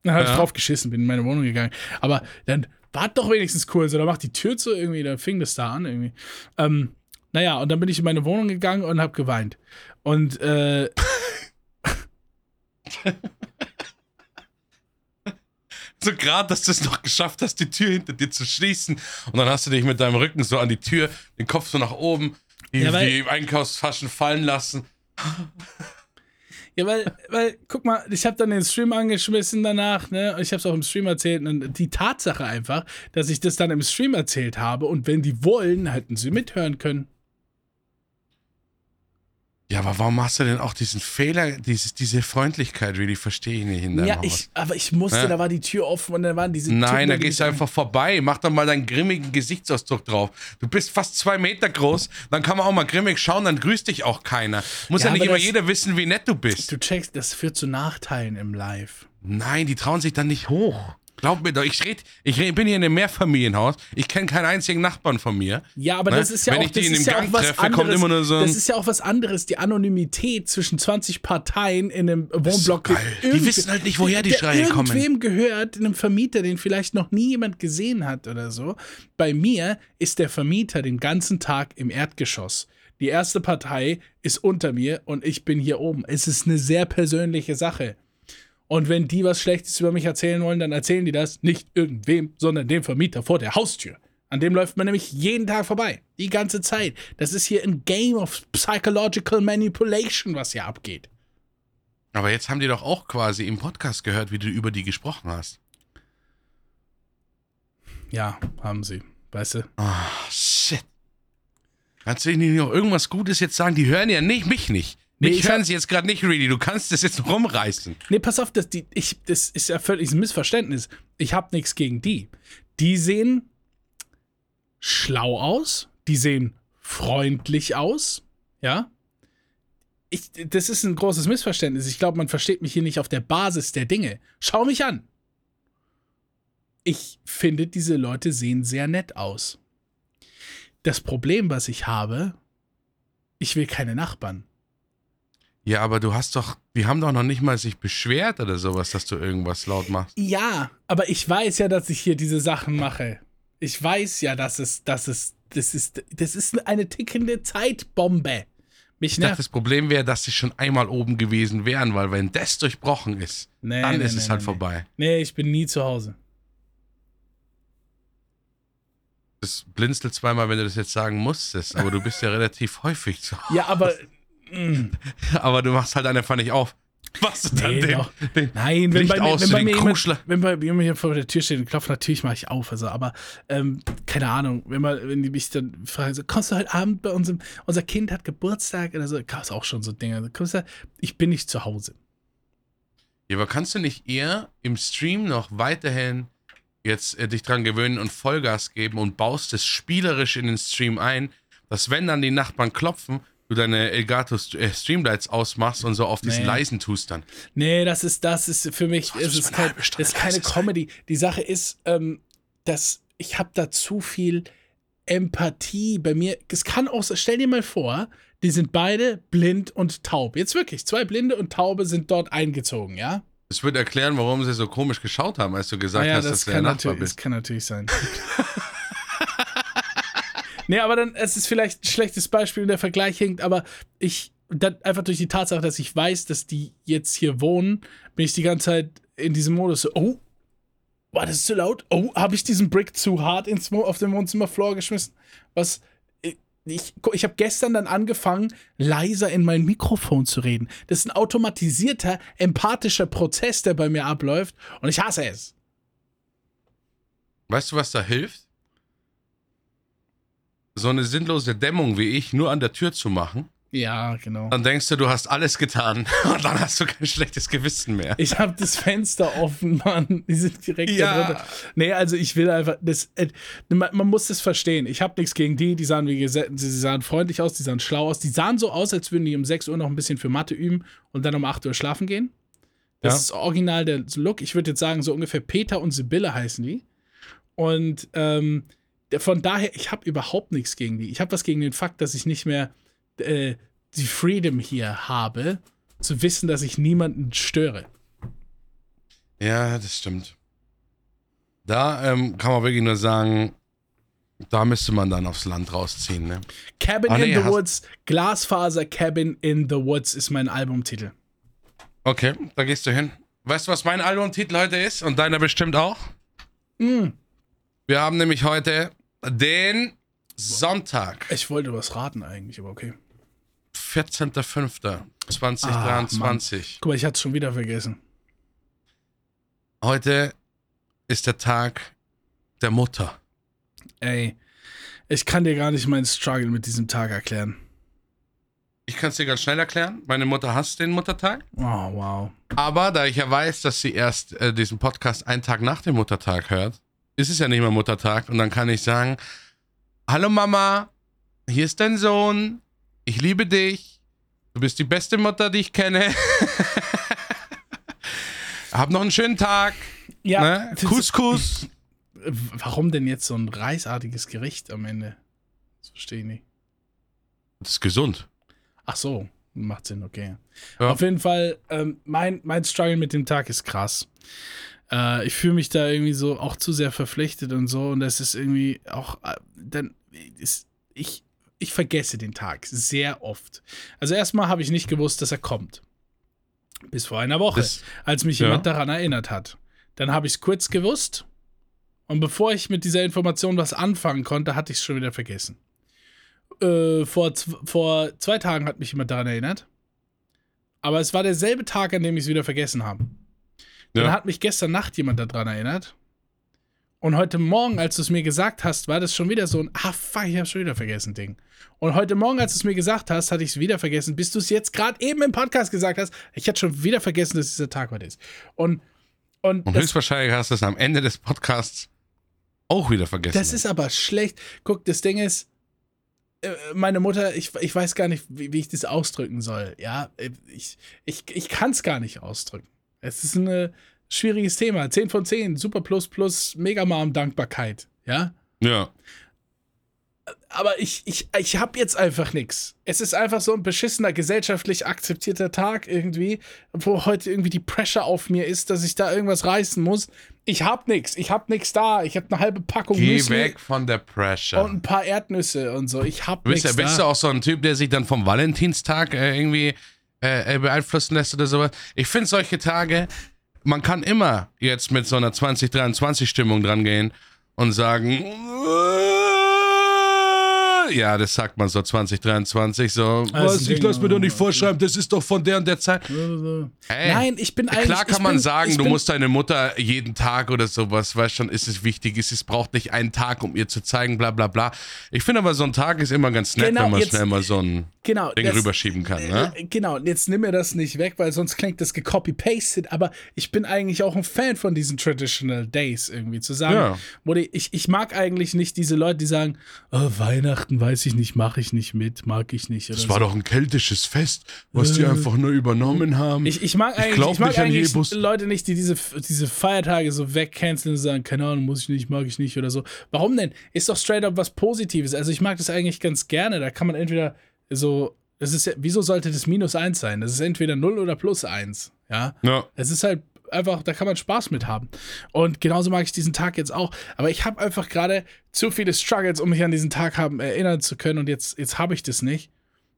Dann habe ich Ja. drauf geschissen, bin in meine Wohnung gegangen. Aber dann wart doch wenigstens kurz oder mach die Tür zu irgendwie, dann fing das da an irgendwie. Ähm, naja, und dann bin ich in meine Wohnung gegangen und habe geweint. Und äh, So gerade, dass du es noch geschafft hast, die Tür hinter dir zu schließen. Und dann hast du dich mit deinem Rücken so an die Tür, den Kopf so nach oben, die, Ja, weil- die Einkaufstaschen fallen lassen. Ja, weil, weil, guck mal, ich habe dann den Stream angeschmissen danach, ne? Ich habe es auch im Stream erzählt. Und die Tatsache einfach, dass ich das dann im Stream erzählt habe und wenn die wollen, hätten sie mithören können. Ja, aber warum hast du denn auch diesen Fehler, dieses, diese Freundlichkeit, really, verstehe ich nicht in deinem Ja, Haus. ich, aber ich musste, Ja. da war die Tür offen und dann waren diese Nein, Typen, da gehst du einfach vorbei. Mach doch mal deinen grimmigen Gesichtsausdruck drauf. Du bist fast zwei Meter groß, dann kann man auch mal grimmig schauen, dann grüßt dich auch keiner. Muss ja, Ja, nicht immer das- jeder wissen, wie nett du bist. Du checkst, das führt zu Nachteilen im Live. Nein, die trauen sich dann nicht hoch. Glaub mir doch, ich, red, ich red, bin hier in einem Mehrfamilienhaus. Ich kenne keinen einzigen Nachbarn von mir. Ja, aber Ne? das ist ja Wenn auch, ich die in dem ja Gang treffe, anderes. kommt immer nur so das ist ja auch was anderes, die Anonymität zwischen 20 Parteien in einem Wohnblock. der Die wissen halt nicht, woher die Schreie kommen. irgendwem gehört, einem Vermieter, den vielleicht noch nie jemand gesehen hat oder so. Bei mir ist der Vermieter den ganzen Tag im Erdgeschoss. Die erste Partei ist unter mir und ich bin hier oben. Es ist eine sehr persönliche Sache. Und wenn die was Schlechtes über mich erzählen wollen, dann erzählen die das nicht irgendwem, sondern dem Vermieter vor der Haustür. An dem läuft man nämlich jeden Tag vorbei. Die ganze Zeit. Das ist hier ein Game of Psychological Manipulation, was hier abgeht. Aber jetzt haben die doch auch quasi im Podcast gehört, wie du über die gesprochen hast. Ja, haben sie. Weißt du? Ah, shit. Kannst du nicht noch irgendwas Gutes jetzt sagen? Die hören ja nicht, mich nicht. Nee, Mich ich hören sie jetzt gerade nicht, Really. Du kannst das jetzt rumreißen. Nee, pass auf, das, die, ich, das ist ja völlig ein Missverständnis. Ich habe nichts gegen die. Die sehen schlau aus, die sehen freundlich aus, ja. Ich, das ist ein großes Missverständnis. Ich glaube, man versteht mich hier nicht auf der Basis der Dinge. Schau mich an. Ich finde, diese Leute sehen sehr nett aus. Das Problem, was ich habe, ich will keine Nachbarn. Ja, aber du hast doch, die haben doch noch nicht mal sich beschwert oder sowas, dass du irgendwas laut machst. Ja, aber ich weiß ja, dass ich hier diese Sachen mache. Ich weiß ja, dass es, dass es, das ist, das ist eine tickende Zeitbombe. Mich Ich dachte, das Problem wäre, dass sie schon einmal oben gewesen wären, weil wenn das durchbrochen ist, Nee, dann nee, ist nee, es halt vorbei. Nee, ich bin nie zu Hause. Das blinzelt zweimal, wenn du das jetzt sagen musstest, aber du bist ja relativ häufig zu Hause. Ja, aber. Mm, Aber du machst halt einfach nicht auf. Was du dann Nee, den, den nein, wenn Licht bei, mir, aus wenn, bei mir jemand, wenn bei jemand hier vor der Tür steht und klopft, natürlich mache ich auf. Also, aber ähm, keine Ahnung, wenn, man, wenn die mich dann fragen, so, kommst du heute Abend bei unserem, unser Kind hat Geburtstag oder so, gab es auch schon so Dinge. Also, kommst du, ich bin nicht zu Hause. Ja, aber kannst du nicht eher im Stream noch weiterhin jetzt äh, dich dran gewöhnen und Vollgas geben und baust es spielerisch in den Stream ein, dass wenn dann die Nachbarn klopfen, du deine Elgato äh, Streamlights ausmachst und so auf diesen Nee. leisen tust dann. Nee, das ist, das ist für mich, es das ist, ist kein, ist keine sein. Comedy. Die Sache ist, ähm, dass ich habe da zu viel Empathie bei mir. Es kann auch, so- stell dir mal vor, die sind beide blind und taub. Jetzt wirklich, zwei Blinde und Taube sind dort eingezogen, ja? Das wird erklären, warum sie so komisch geschaut haben, als du gesagt Ah ja, hast, das dass du der Nachbar natürlich, das bist. kann natürlich sein. nee, aber dann, es ist vielleicht ein schlechtes Beispiel der Vergleich hinkt, aber ich, dann einfach durch die Tatsache, dass ich weiß, dass die jetzt hier wohnen, bin ich die ganze Zeit in diesem Modus so, oh, war das zu laut? Oh, habe ich diesen Brick zu hart ins, auf den Wohnzimmerfloor geschmissen? Was, ich, ich habe gestern dann angefangen, leiser in mein Mikrofon zu reden. Das ist ein automatisierter, empathischer Prozess, der bei mir abläuft und ich hasse es. Weißt du, was da hilft? So eine sinnlose Dämmung wie ich nur an der Tür zu machen. Ja, genau. Dann denkst du, du hast alles getan und dann hast du kein schlechtes Gewissen mehr. Ich habe das Fenster offen, Mann. Die sind direkt Ja. da. Nee, also ich will einfach, das, äh, man, man muss das verstehen. Ich habe nichts gegen die, die sahen, wie gesagt, sie sahen freundlich aus, die sahen schlau aus. Die sahen so aus, als würden die um 6 Uhr noch ein bisschen für Mathe üben und dann um 8 Uhr schlafen gehen. Das Ja. ist original der Look. Ich würde jetzt sagen, so ungefähr Peter und Sibylle heißen die. Und ähm, von daher, ich habe überhaupt nichts gegen die. Ich habe was gegen den Fakt, dass ich nicht mehr äh, die Freedom hier habe, zu wissen, dass ich niemanden störe. Ja, das stimmt. Da ähm, kann man wirklich nur sagen, da müsste man dann aufs Land rausziehen. Ne? Cabin Ah, nee, in the Woods, Glasfaser Cabin in the Woods ist mein Albumtitel. Okay, da gehst du hin. Weißt du, was mein Albumtitel heute ist? Und deiner bestimmt auch? Mm, Wir haben nämlich heute den Sonntag, ich wollte was raten eigentlich, aber okay. 14.05.2023. Guck mal, ich hatte es schon wieder vergessen. Heute ist der Tag der Mutter. Ey, ich kann dir gar nicht meinen Struggle mit diesem Tag erklären. Ich kann es dir ganz schnell erklären. Meine Mutter hasst den Muttertag. Oh, wow. Aber da ich ja weiß, dass sie erst äh, diesen Podcast einen Tag nach dem Muttertag hört, ist es ja nicht mehr Muttertag. Und dann kann ich sagen: Hallo Mama, hier ist dein Sohn. Ich liebe dich. Du bist die beste Mutter, die ich kenne. Hab noch einen schönen Tag. Ja, ne? Couscous. Warum denn jetzt so ein reisartiges Gericht am Ende? Das verstehe ich nicht. Das ist gesund. Ach so, macht Sinn, okay. Ja. Auf jeden Fall, ähm, mein, mein Struggle mit dem Tag ist krass. Äh, ich fühle mich da irgendwie so auch zu sehr verpflichtet und so und das ist irgendwie auch, äh, dann ist, ich, ich vergesse den Tag sehr oft. Also erstmal habe ich nicht gewusst, dass er kommt. Bis vor einer Woche, Das- als mich ja. jemand daran erinnert hat. Dann habe ich es kurz gewusst und bevor ich mit dieser Information was anfangen konnte, hatte ich es schon wieder vergessen. Äh, vor, vor zwei Tagen hat mich jemand daran erinnert. Aber es war derselbe Tag, an dem ich es wieder vergessen habe. Dann Ja. hat mich gestern Nacht jemand daran erinnert. Und heute Morgen, als du es mir gesagt hast, war das schon wieder so ein, ah fuck, ich habe schon wieder vergessen, Ding. Und heute Morgen, als du es mir gesagt hast, hatte ich es wieder vergessen, bis du es jetzt gerade eben im Podcast gesagt hast. Ich hatte schon wieder vergessen, dass dieser Tag heute ist. Und, und, Und höchstwahrscheinlich hast du es am Ende des Podcasts auch wieder vergessen. das ist aber schlecht. Guck, das Ding ist, äh, meine Mutter, ich, ich weiß gar nicht, wie, wie ich das ausdrücken soll. Ja, äh, ich, ich, ich kann es gar nicht ausdrücken. Es ist ein äh, schwieriges Thema. 10 von 10, Super Plus Plus, Megamam Dankbarkeit. Ja, ja. aber ich, ich, ich habe jetzt einfach nichts. Es ist einfach so ein beschissener, gesellschaftlich akzeptierter Tag irgendwie, wo heute irgendwie die Pressure auf mir ist, dass ich da irgendwas reißen muss. Ich hab nichts. Ich hab nichts da. Ich habe eine halbe Packung Geh Müsli weg von der Pressure. und ein paar Erdnüsse und so. Ich hab bist, nichts ja, bist du auch so ein Typ, der sich dann vom Valentinstag äh, irgendwie äh, äh, beeinflussen lässt oder sowas? Ich finde solche Tage, man kann immer jetzt mit so einer 2023-Stimmung dran gehen und sagen, ja, das sagt man so 2023, so, ist was, ich Ding, lass mir doch nicht vorschreiben, das ist doch von der und der Zeit. Ey, Nein, ich bin eigentlich. Klar kann man bin, sagen, du musst deine Mutter jeden Tag oder sowas, weißt schon, ist es wichtig, ist, es braucht nicht einen Tag, um ihr zu zeigen, bla bla bla. Ich finde aber, so ein Tag ist immer ganz nett, Genau, wenn man jetzt- schnell mal so ein Genau. Ding das- rüberschieben kann, ne? Äh, Genau, jetzt nimm mir das nicht weg, weil sonst klingt das gecopy-pasted, aber ich bin eigentlich auch ein Fan von diesen Traditional Days irgendwie zu sagen. Ja. Wo die, ich, ich mag eigentlich nicht diese Leute, die sagen, oh, Weihnachten weiß ich nicht, mache ich nicht mit, mag ich nicht. Das war so. doch ein keltisches Fest, was die einfach nur übernommen haben. Ich, ich mag eigentlich, glaub ich mag nicht eigentlich. Leute nicht, die diese, diese Feiertage so wegcanceln und sagen, keine Ahnung, muss ich nicht, mag ich nicht oder so. Warum denn? Ist doch straight up was Positives. Also ich mag das eigentlich ganz gerne. Da kann man entweder so, das ist ja, wieso sollte das minus eins sein? Das ist entweder 0 oder plus eins. Ja. ja. Es ist halt einfach, da kann man Spaß mit haben. Und genauso mag ich diesen Tag jetzt auch. Aber ich habe einfach gerade zu viele Struggles, um mich an diesen Tag haben erinnern zu können. Und jetzt, jetzt habe ich das nicht.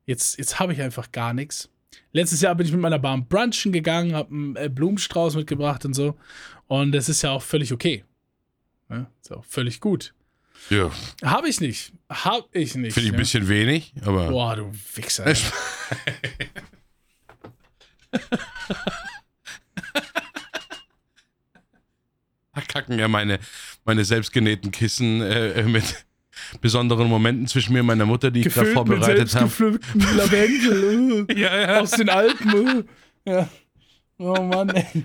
Jetzt, jetzt habe ich einfach gar nichts. Letztes Jahr bin ich mit meiner Bahn brunchen gegangen, habe einen äh, Blumenstrauß mitgebracht und so. Und das ist ja auch völlig okay. Ja, ist auch völlig gut. ja. Habe ich nicht. Habe ich nicht. Finde ich ein bisschen wenig, aber. Boah, du Wichser. ey. Da kacken ja meine, meine selbstgenähten Kissen äh, mit besonderen Momenten zwischen mir und meiner Mutter, die ich Gefüllt mit vorbereitet habe. Lavendel. äh. Ja, ja. aus den Alpen. äh. Ja. Oh Mann, ey.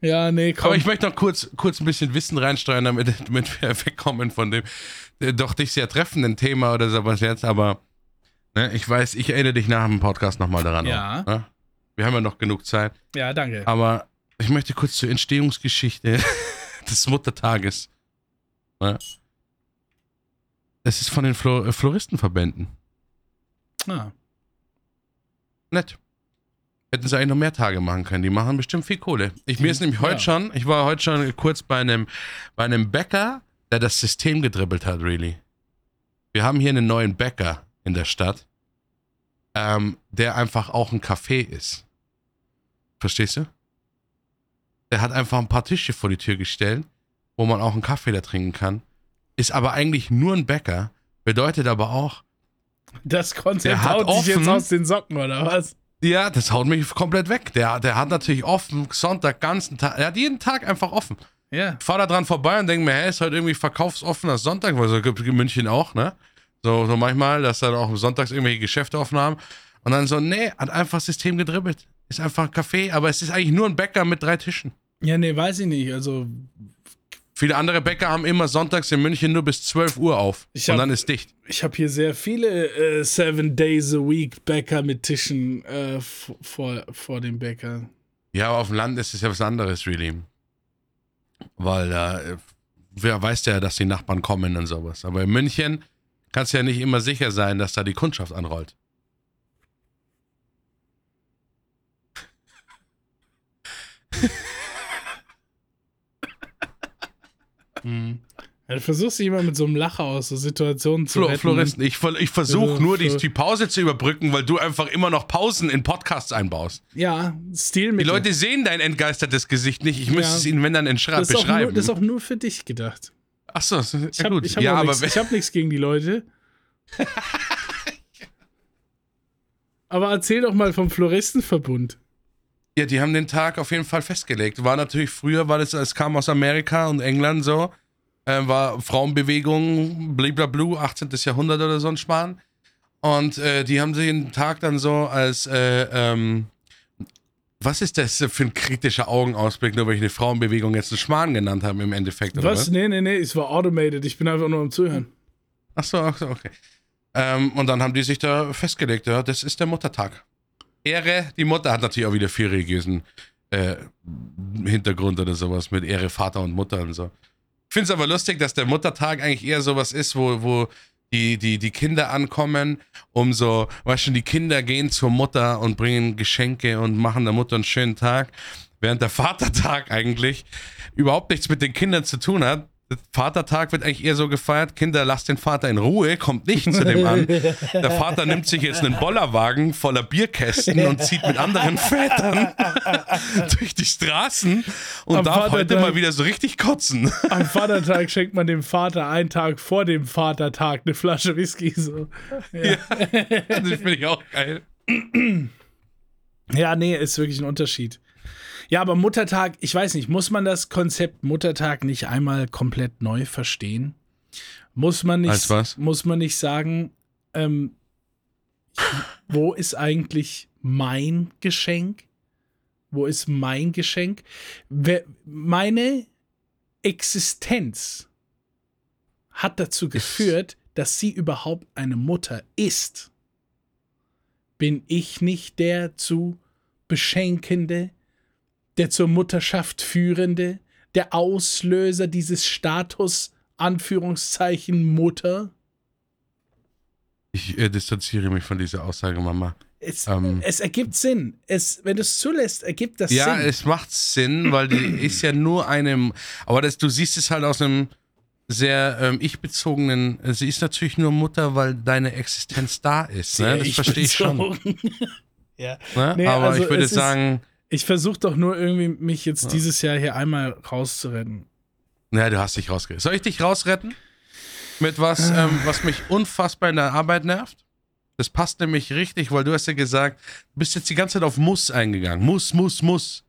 Ja, nee, komm. Aber ich möchte noch kurz, kurz ein bisschen Wissen reinsteuern, damit, damit wir wegkommen von dem äh, doch dich sehr treffenden Thema oder sowas jetzt. Aber ne, ich weiß, ich erinnere dich nach dem Podcast nochmal daran. Ja. Auch, ne? Wir haben ja noch genug Zeit. ja, danke. Aber ich möchte kurz zur Entstehungsgeschichte des Muttertages. Ne? Es ist von den Flor äh, Floristenverbänden. Ah. Nett. Hätten sie eigentlich noch mehr Tage machen können. Die machen bestimmt viel Kohle. Ich, mir ist nämlich heute Ja. schon, ich war heute schon kurz bei einem, bei einem Bäcker, der das System gedribbelt hat, really. Wir haben hier einen neuen Bäcker in der Stadt, ähm, der einfach auch ein Café ist. Verstehst du? Der hat einfach ein paar Tische vor die Tür gestellt, wo man auch einen Kaffee da trinken kann. Ist aber eigentlich nur ein Bäcker, bedeutet aber auch, Das Konzept Der haut sich jetzt offen- aus den Socken, oder was? Ja, das haut mich komplett weg. Der, der hat natürlich offen, Sonntag, ganzen Tag. Er hat jeden Tag einfach offen. Ja. Ich fahr da dran vorbei und denke mir, hey, ist heute irgendwie verkaufsoffener Sonntag, weil so gibt in München auch, ne? So, so manchmal, dass dann auch sonntags irgendwelche Geschäfte offen haben. Und dann so, nee, hat einfach System gedribbelt. Ist einfach ein Café, aber es ist eigentlich nur ein Bäcker mit drei Tischen. Ja, nee, weiß ich nicht. Also, Viele andere Bäcker haben immer sonntags in München nur bis 12 Uhr auf. Ich und hab- dann ist dicht. ich habe hier sehr viele äh, Seven Days a Week Bäcker mit Tischen äh, vor, vor dem Bäcker. Ja, aber auf dem Land ist es ja was anderes, really. Weil da, äh, wer weiß ja, dass die Nachbarn kommen und sowas. Aber in München kannst du ja nicht immer sicher sein, dass da die Kundschaft anrollt. Ja, du versuchst dich immer mit so einem Lacher aus so Situationen zu Flo retten. Floristen, ich, ich versuche Also, nur die, die Pause zu überbrücken, weil du einfach immer noch Pausen in Podcasts einbaust. Ja, Die Stilmittel. Leute sehen dein entgeistertes Gesicht nicht. Ich müsste Ja. es ihnen, wenn dann das ist, auch nur, beschreiben. das ist auch nur für dich gedacht. Achso, Ich ja habe gut. ich hab ja, ich hab nichts gegen die Leute. aber erzähl doch mal vom Floristenverbund. Ja, die haben den Tag auf jeden Fall festgelegt. War natürlich früher, weil es, es kam aus Amerika und England so, äh, war Frauenbewegung, blablablu, 18. Jahrhundert oder so ein Schmarrn. Und äh, die haben den Tag dann so als, äh, ähm, was ist das für ein kritischer Augenausblick, nur weil ich eine Frauenbewegung jetzt einen Schmarrn genannt habe im Endeffekt, oder Was? Nee, nee, nee, es war automated. Ich bin einfach nur am Zuhören. Ach so, ach so, okay. Ähm, und dann haben die sich da festgelegt, ja, das ist der Muttertag. Ehre, die Mutter hat natürlich auch wieder viel religiösen äh, Hintergrund oder sowas mit Ehre Vater und Mutter und so. Ich finde es aber lustig, dass der Muttertag eigentlich eher sowas ist, wo, wo die, die, die Kinder ankommen, um so, weißt du, die Kinder gehen zur Mutter und bringen Geschenke und machen der Mutter einen schönen Tag, während der Vatertag eigentlich überhaupt nichts mit den Kindern zu tun hat. Vatertag wird eigentlich eher so gefeiert, Kinder, lasst den Vater in Ruhe, kommt nicht zu dem an. Der Vater nimmt sich jetzt einen Bollerwagen voller Bierkästen und zieht mit anderen Vätern durch die Straßen und Am darf heute Vatertag- mal wieder so richtig kotzen. Am Vatertag schenkt man dem Vater einen Tag vor dem Vatertag eine Flasche Whisky. So. Ja. Das finde ich auch geil. ja, nee, ist wirklich ein Unterschied. Ja, aber Muttertag, ich weiß nicht, muss man das Konzept Muttertag nicht einmal komplett neu verstehen? Muss man nicht, Als was? Muss man nicht sagen, ähm, wo ist eigentlich mein Geschenk? Wo ist mein Geschenk? Meine Existenz hat dazu geführt, dass sie überhaupt eine Mutter ist. Bin ich nicht der zu beschenkende, der zur Mutterschaft führende, der Auslöser dieses Status, Anführungszeichen Mutter? Ich äh, distanziere mich von dieser Aussage, Mama. Es, Ähm. es ergibt Sinn. Es, wenn du es zulässt, ergibt das Ja, Sinn. es macht Sinn, weil die ist ja nur einem, aber das, du siehst es halt aus einem sehr ähm, ich-bezogenen, sie ist natürlich nur Mutter, weil deine Existenz da ist. Ne? Das verstehe ich schon. ja. Ne? Nee, aber also ich würde sagen, Ich versuche doch nur irgendwie, mich jetzt dieses Jahr hier einmal rauszuretten. na, du hast dich rausgerettet. Soll ich dich rausretten? Mit was, ähm, was mich unfassbar in der Arbeit nervt? Das passt nämlich richtig, weil du hast ja gesagt, du bist jetzt die ganze Zeit auf Muss eingegangen. Muss, muss, muss.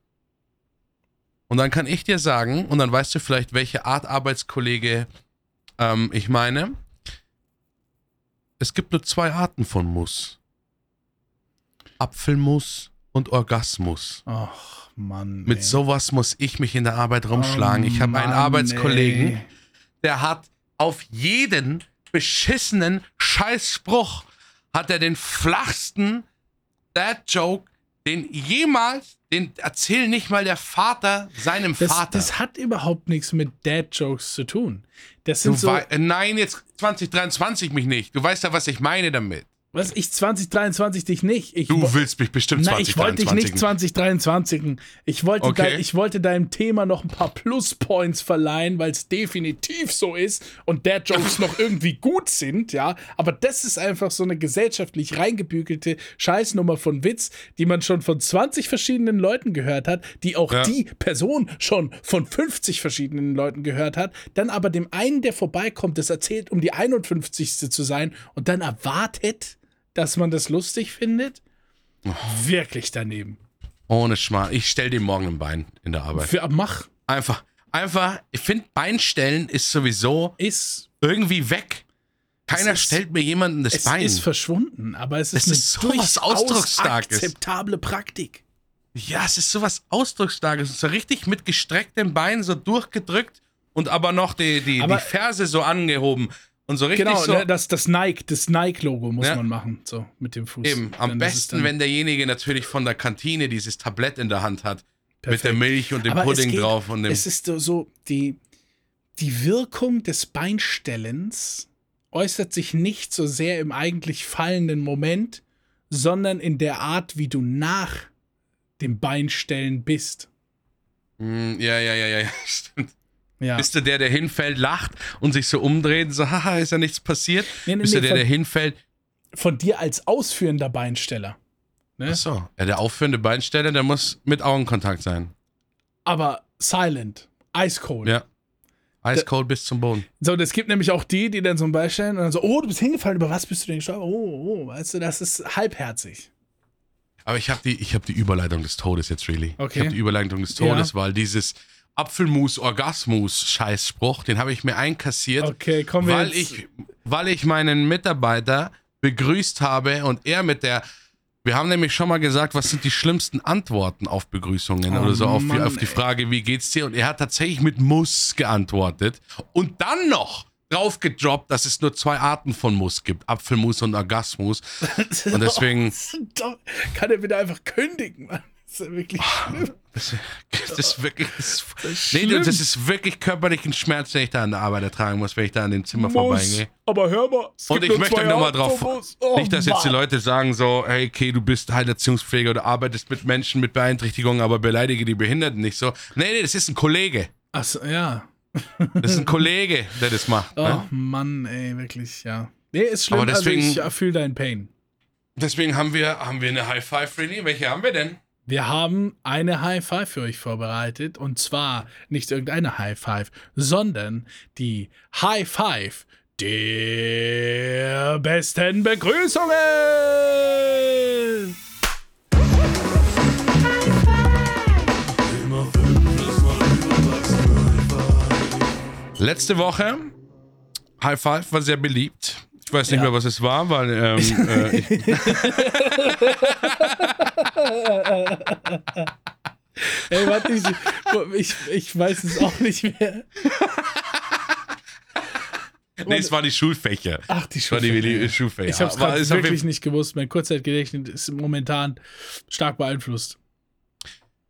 Und dann kann ich dir sagen, und dann weißt du vielleicht, welche Art Arbeitskollege ähm, ich meine. Es gibt nur zwei Arten von Muss. Apfelmus und Orgasmus. Ach, Mann. Mit ey. sowas muss ich mich in der Arbeit rumschlagen. Oh, ich habe einen Arbeitskollegen, ey. der hat auf jeden beschissenen Scheißspruch hat er den flachsten Dad-Joke, den jemals, den erzählt nicht mal der Vater seinem Das, Vater. das hat überhaupt nichts mit Dad-Jokes zu tun. Das sind du so, nein, jetzt 2023 mich nicht. Du weißt ja, was ich meine damit. Was ich 2023 dich nicht. Ich Du willst mich bestimmt Nein, ich wollte dich 2023. nicht 2023. Ich wollte, Okay. dein, ich wollte deinem Thema noch ein paar Pluspoints verleihen, weil es definitiv so ist und der Jokes noch irgendwie gut sind, ja. Aber das ist einfach so eine gesellschaftlich reingebügelte Scheißnummer von Witz, die man schon von 20 verschiedenen Leuten gehört hat, die auch Ja. die Person schon von 50 verschiedenen Leuten gehört hat, dann aber dem einen, der vorbeikommt, das erzählt, um die 51. zu sein und dann erwartet, dass man das lustig findet. Wirklich daneben. Ohne Schmarrn. Ich stell dir morgen ein Bein in der Arbeit. Für mach Einfach, einfach, ich finde, Beinstellen ist sowieso ist irgendwie weg. Keiner ist- stellt mir jemanden das Es Bein. ist verschwunden, aber es ist Es eine ist so was Ausdrucksstarkes. akzeptable Praktik. Ja, es ist sowas Ausdrucksstarkes. So richtig mit gestrecktem Bein so durchgedrückt und aber noch die, die, Aber- die Ferse so angehoben. Und so richtig Genau, so. ne, das, das Nike, das Nike-Logo muss Ja. man machen, so mit dem Fuß. Eben, am es besten, wenn derjenige natürlich von der Kantine dieses Tablett in der Hand hat. Mit der perfekt. Milch und dem Aber Pudding geht- drauf und dem. Es ist so- die, die Wirkung des Beinstellens äußert sich nicht so sehr im eigentlich fallenden Moment, sondern in der Art, wie du nach dem Beinstellen bist. Mm, ja, ja, ja, ja, ja, stimmt. Ja. Bist du der, der hinfällt, lacht und sich so umdreht und so, haha, ist ja nichts passiert? Nee, nee, Bist du nee, der, der von- hinfällt? Von dir als ausführender Beinsteller. Ne? Achso, ja, der aufführende Beinsteller, der muss mit Augenkontakt sein. Aber silent, ice cold. Ja. Eiskalt bis zum Boden. So, das gibt nämlich auch die, die dann so ein Bein stellen und dann so, oh, du bist hingefallen, über was bist du denn gestorben? Oh, oh, weißt du, das ist halbherzig. Aber ich habe die, ich hab die Überleitung des Todes jetzt, really. Okay. Ich habe die Überleitung des Todes, weil dieses Apfelmus-Orgasmus-Scheißspruch, den habe ich mir einkassiert, Okay, wir weil jetzt. ich, weil ich meinen Mitarbeiter begrüßt habe und er mit der. Wir haben nämlich schon mal gesagt, was sind die schlimmsten Antworten auf Begrüßungen Oh oder so auf, die- Mann, auf die. Frage, wie geht's dir? Und er hat tatsächlich mit Muss geantwortet und dann noch drauf gedroppt, dass es nur zwei Arten von Muss gibt: Apfelmus und Orgasmus. Und deswegen. Kann er wieder einfach kündigen, Mann. Das ist ja wirklich schlimm. Das, das ist wirklich. Das, ist nee, schlimm. das ist wirklich körperlichen Schmerz, den ich da an der Arbeit ertragen muss, wenn ich da an dem Zimmer Muss, vorbeigehe. aber hör mal. es Und ich möchte nochmal drauf. Oh, nicht, dass jetzt die Mann. Leute sagen so, hey, okay, du bist Heilerziehungspfleger oder arbeitest mit Menschen mit Beeinträchtigungen, aber beleidige die Behinderten nicht so. Nee, nee, das ist ein Kollege. Ach so, ja. Das ist ein Kollege, der das macht. Oh, Ne? Mann, ey, wirklich, ja. Nee, ist schlimm, Aber deswegen- also ich fühle deinen Pain. Deswegen haben wir, haben wir eine High Five, Really. Welche haben wir denn? Wir haben eine High Five für euch vorbereitet und zwar nicht irgendeine High Five, sondern die High Five der besten Begrüßungen. Letzte Woche, High Five war sehr beliebt. Ich weiß nicht Ja. mehr, was es war, weil ähm, äh, Ey, warte, ich, ich, ich weiß es auch nicht mehr. nee, es waren die Schulfächer. Ach, die Es waren die Schulfächer. Schulfächer. Schulfächer. Ich habe es wirklich nicht gewusst. Mein Kurzzeitgedächtnis ist momentan stark beeinflusst.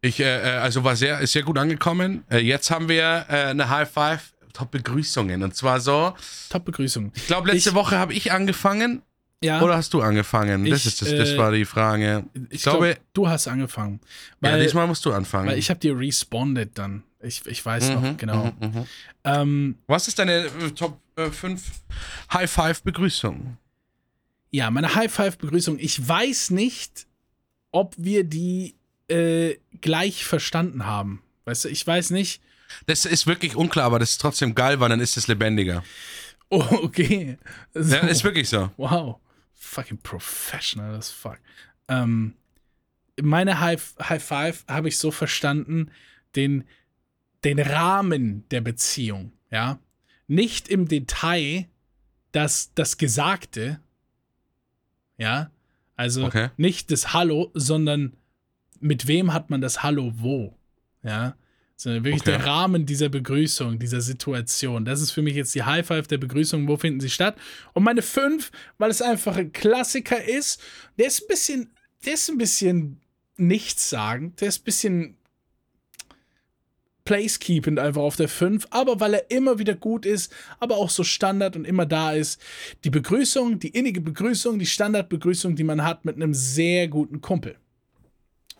Ich, äh, äh, also war sehr, ist sehr gut angekommen. Äh, jetzt haben wir äh, eine High Five, Top Begrüßungen. Und zwar so, Top-Begrüßung. ich glaube, letzte Ich- Woche habe ich angefangen Ja, oder hast du angefangen? das Ich, ist das, das äh, war die Frage. Ich, ich glaube, glaube, du hast angefangen. ja, Weil, diesmal musst du anfangen. weil ich habe dir responded dann. Ich, ich weiß noch, Mhm, genau. mhm, mhm. Ähm, Was ist deine äh, Top 5 High Five Begrüßung? ja, meine High-Five-Begrüßung. Ich weiß nicht, ob wir die äh, gleich verstanden haben. Weißt du, ich weiß nicht. Das ist wirklich unklar, aber das ist trotzdem geil, weil dann ist es lebendiger. Oh, okay. So. Ja, ist wirklich so. Wow. Fucking professional as fuck. Ähm, meine High, High Five habe ich so verstanden, den, den Rahmen der Beziehung, ja. Nicht im Detail das, das Gesagte, ja. Also Okay. nicht das Hallo, sondern mit wem hat man das Hallo wo, ja. Sondern wirklich Okay. der Rahmen dieser Begrüßung, dieser Situation. Das ist für mich jetzt die High Five der Begrüßung. Wo finden sie statt? Und meine fünf, weil es einfach ein Klassiker ist. Der ist ein bisschen, der ist ein bisschen nichtssagend. Der ist ein bisschen placekeepend einfach auf der 5, aber weil er immer wieder gut ist, aber auch so Standard und immer da ist. Die Begrüßung, die innige Begrüßung, die Standardbegrüßung, die man hat mit einem sehr guten Kumpel.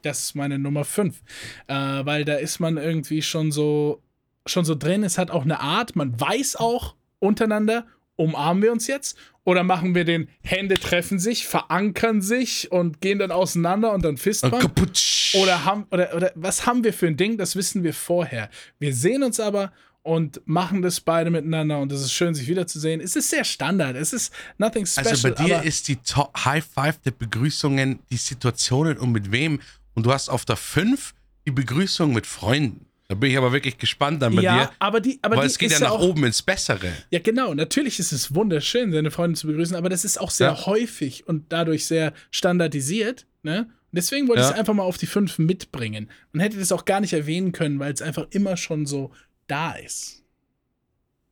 Das ist meine Nummer 5. Äh, weil da ist man irgendwie schon so, schon so drin. Es hat auch eine Art, man weiß auch untereinander, umarmen wir uns jetzt oder machen wir den Hände treffen sich, verankern sich und gehen dann auseinander und dann Fistbump. Kaputsch. Oder, haben, oder, oder was haben wir für ein Ding? Das wissen wir vorher. Wir sehen uns aber und machen das beide miteinander und es ist schön, sich wiederzusehen. Es ist sehr Standard. Es ist nothing special. Also bei dir ist die Top High Five der Begrüßungen die Situationen und mit wem. Und du hast auf der 5 die Begrüßung mit Freunden. Da bin ich aber wirklich gespannt dann bei ja, dir. aber die, aber weil die es geht ja nach auch, oben ins Bessere. Ja, genau. Natürlich ist es wunderschön, seine Freundin zu begrüßen, aber das ist auch sehr Ja. häufig und dadurch sehr standardisiert. Ne? Und deswegen wollte ich Ja. es einfach mal auf die fünf mitbringen. Man hätte das auch gar nicht erwähnen können, weil es einfach immer schon so da ist.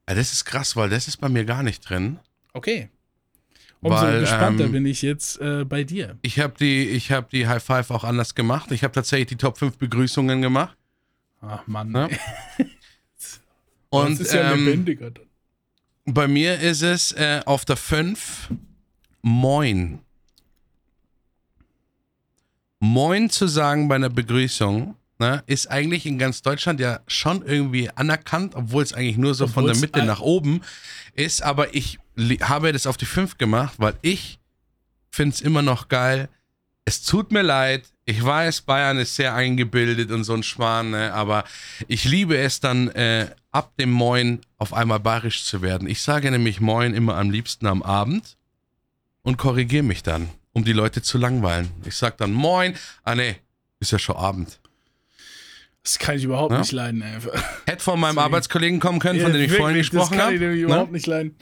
Ja, das ist krass, weil das ist bei mir gar nicht drin. Okay. Umso Weil, gespannter ähm, bin ich jetzt äh, bei dir. Ich habe die, ich hab die High Five auch anders gemacht. Ich habe tatsächlich die Top 5 Begrüßungen gemacht. Ach Mann. Ey. Und das ist ja ähm, lebendiger. dann. bei mir ist es äh, auf der 5 Moin. Moin zu sagen bei einer Begrüßung ne, ist eigentlich in ganz Deutschland ja schon irgendwie anerkannt, obwohl es eigentlich nur so von der Mitte nach oben ist. Aber ich habe das auf die 5 gemacht, weil ich finde es immer noch geil. Es tut mir leid. Ich weiß, Bayern ist sehr eingebildet und so ein Schwan, ne, aber ich liebe es dann, äh, ab dem Moin auf einmal bayerisch zu werden. Ich sage nämlich Moin immer am liebsten am Abend und korrigiere mich dann, um die Leute zu langweilen. Ich sage dann Moin. Ah, nee, ist ja schon Abend. Das kann ich überhaupt Ja? nicht leiden. Ey. Hätte von meinem. Arbeitskollegen kommen können, von Ja, dem ich vorhin gesprochen Das kann habe. ich nämlich Ne? überhaupt nicht leiden.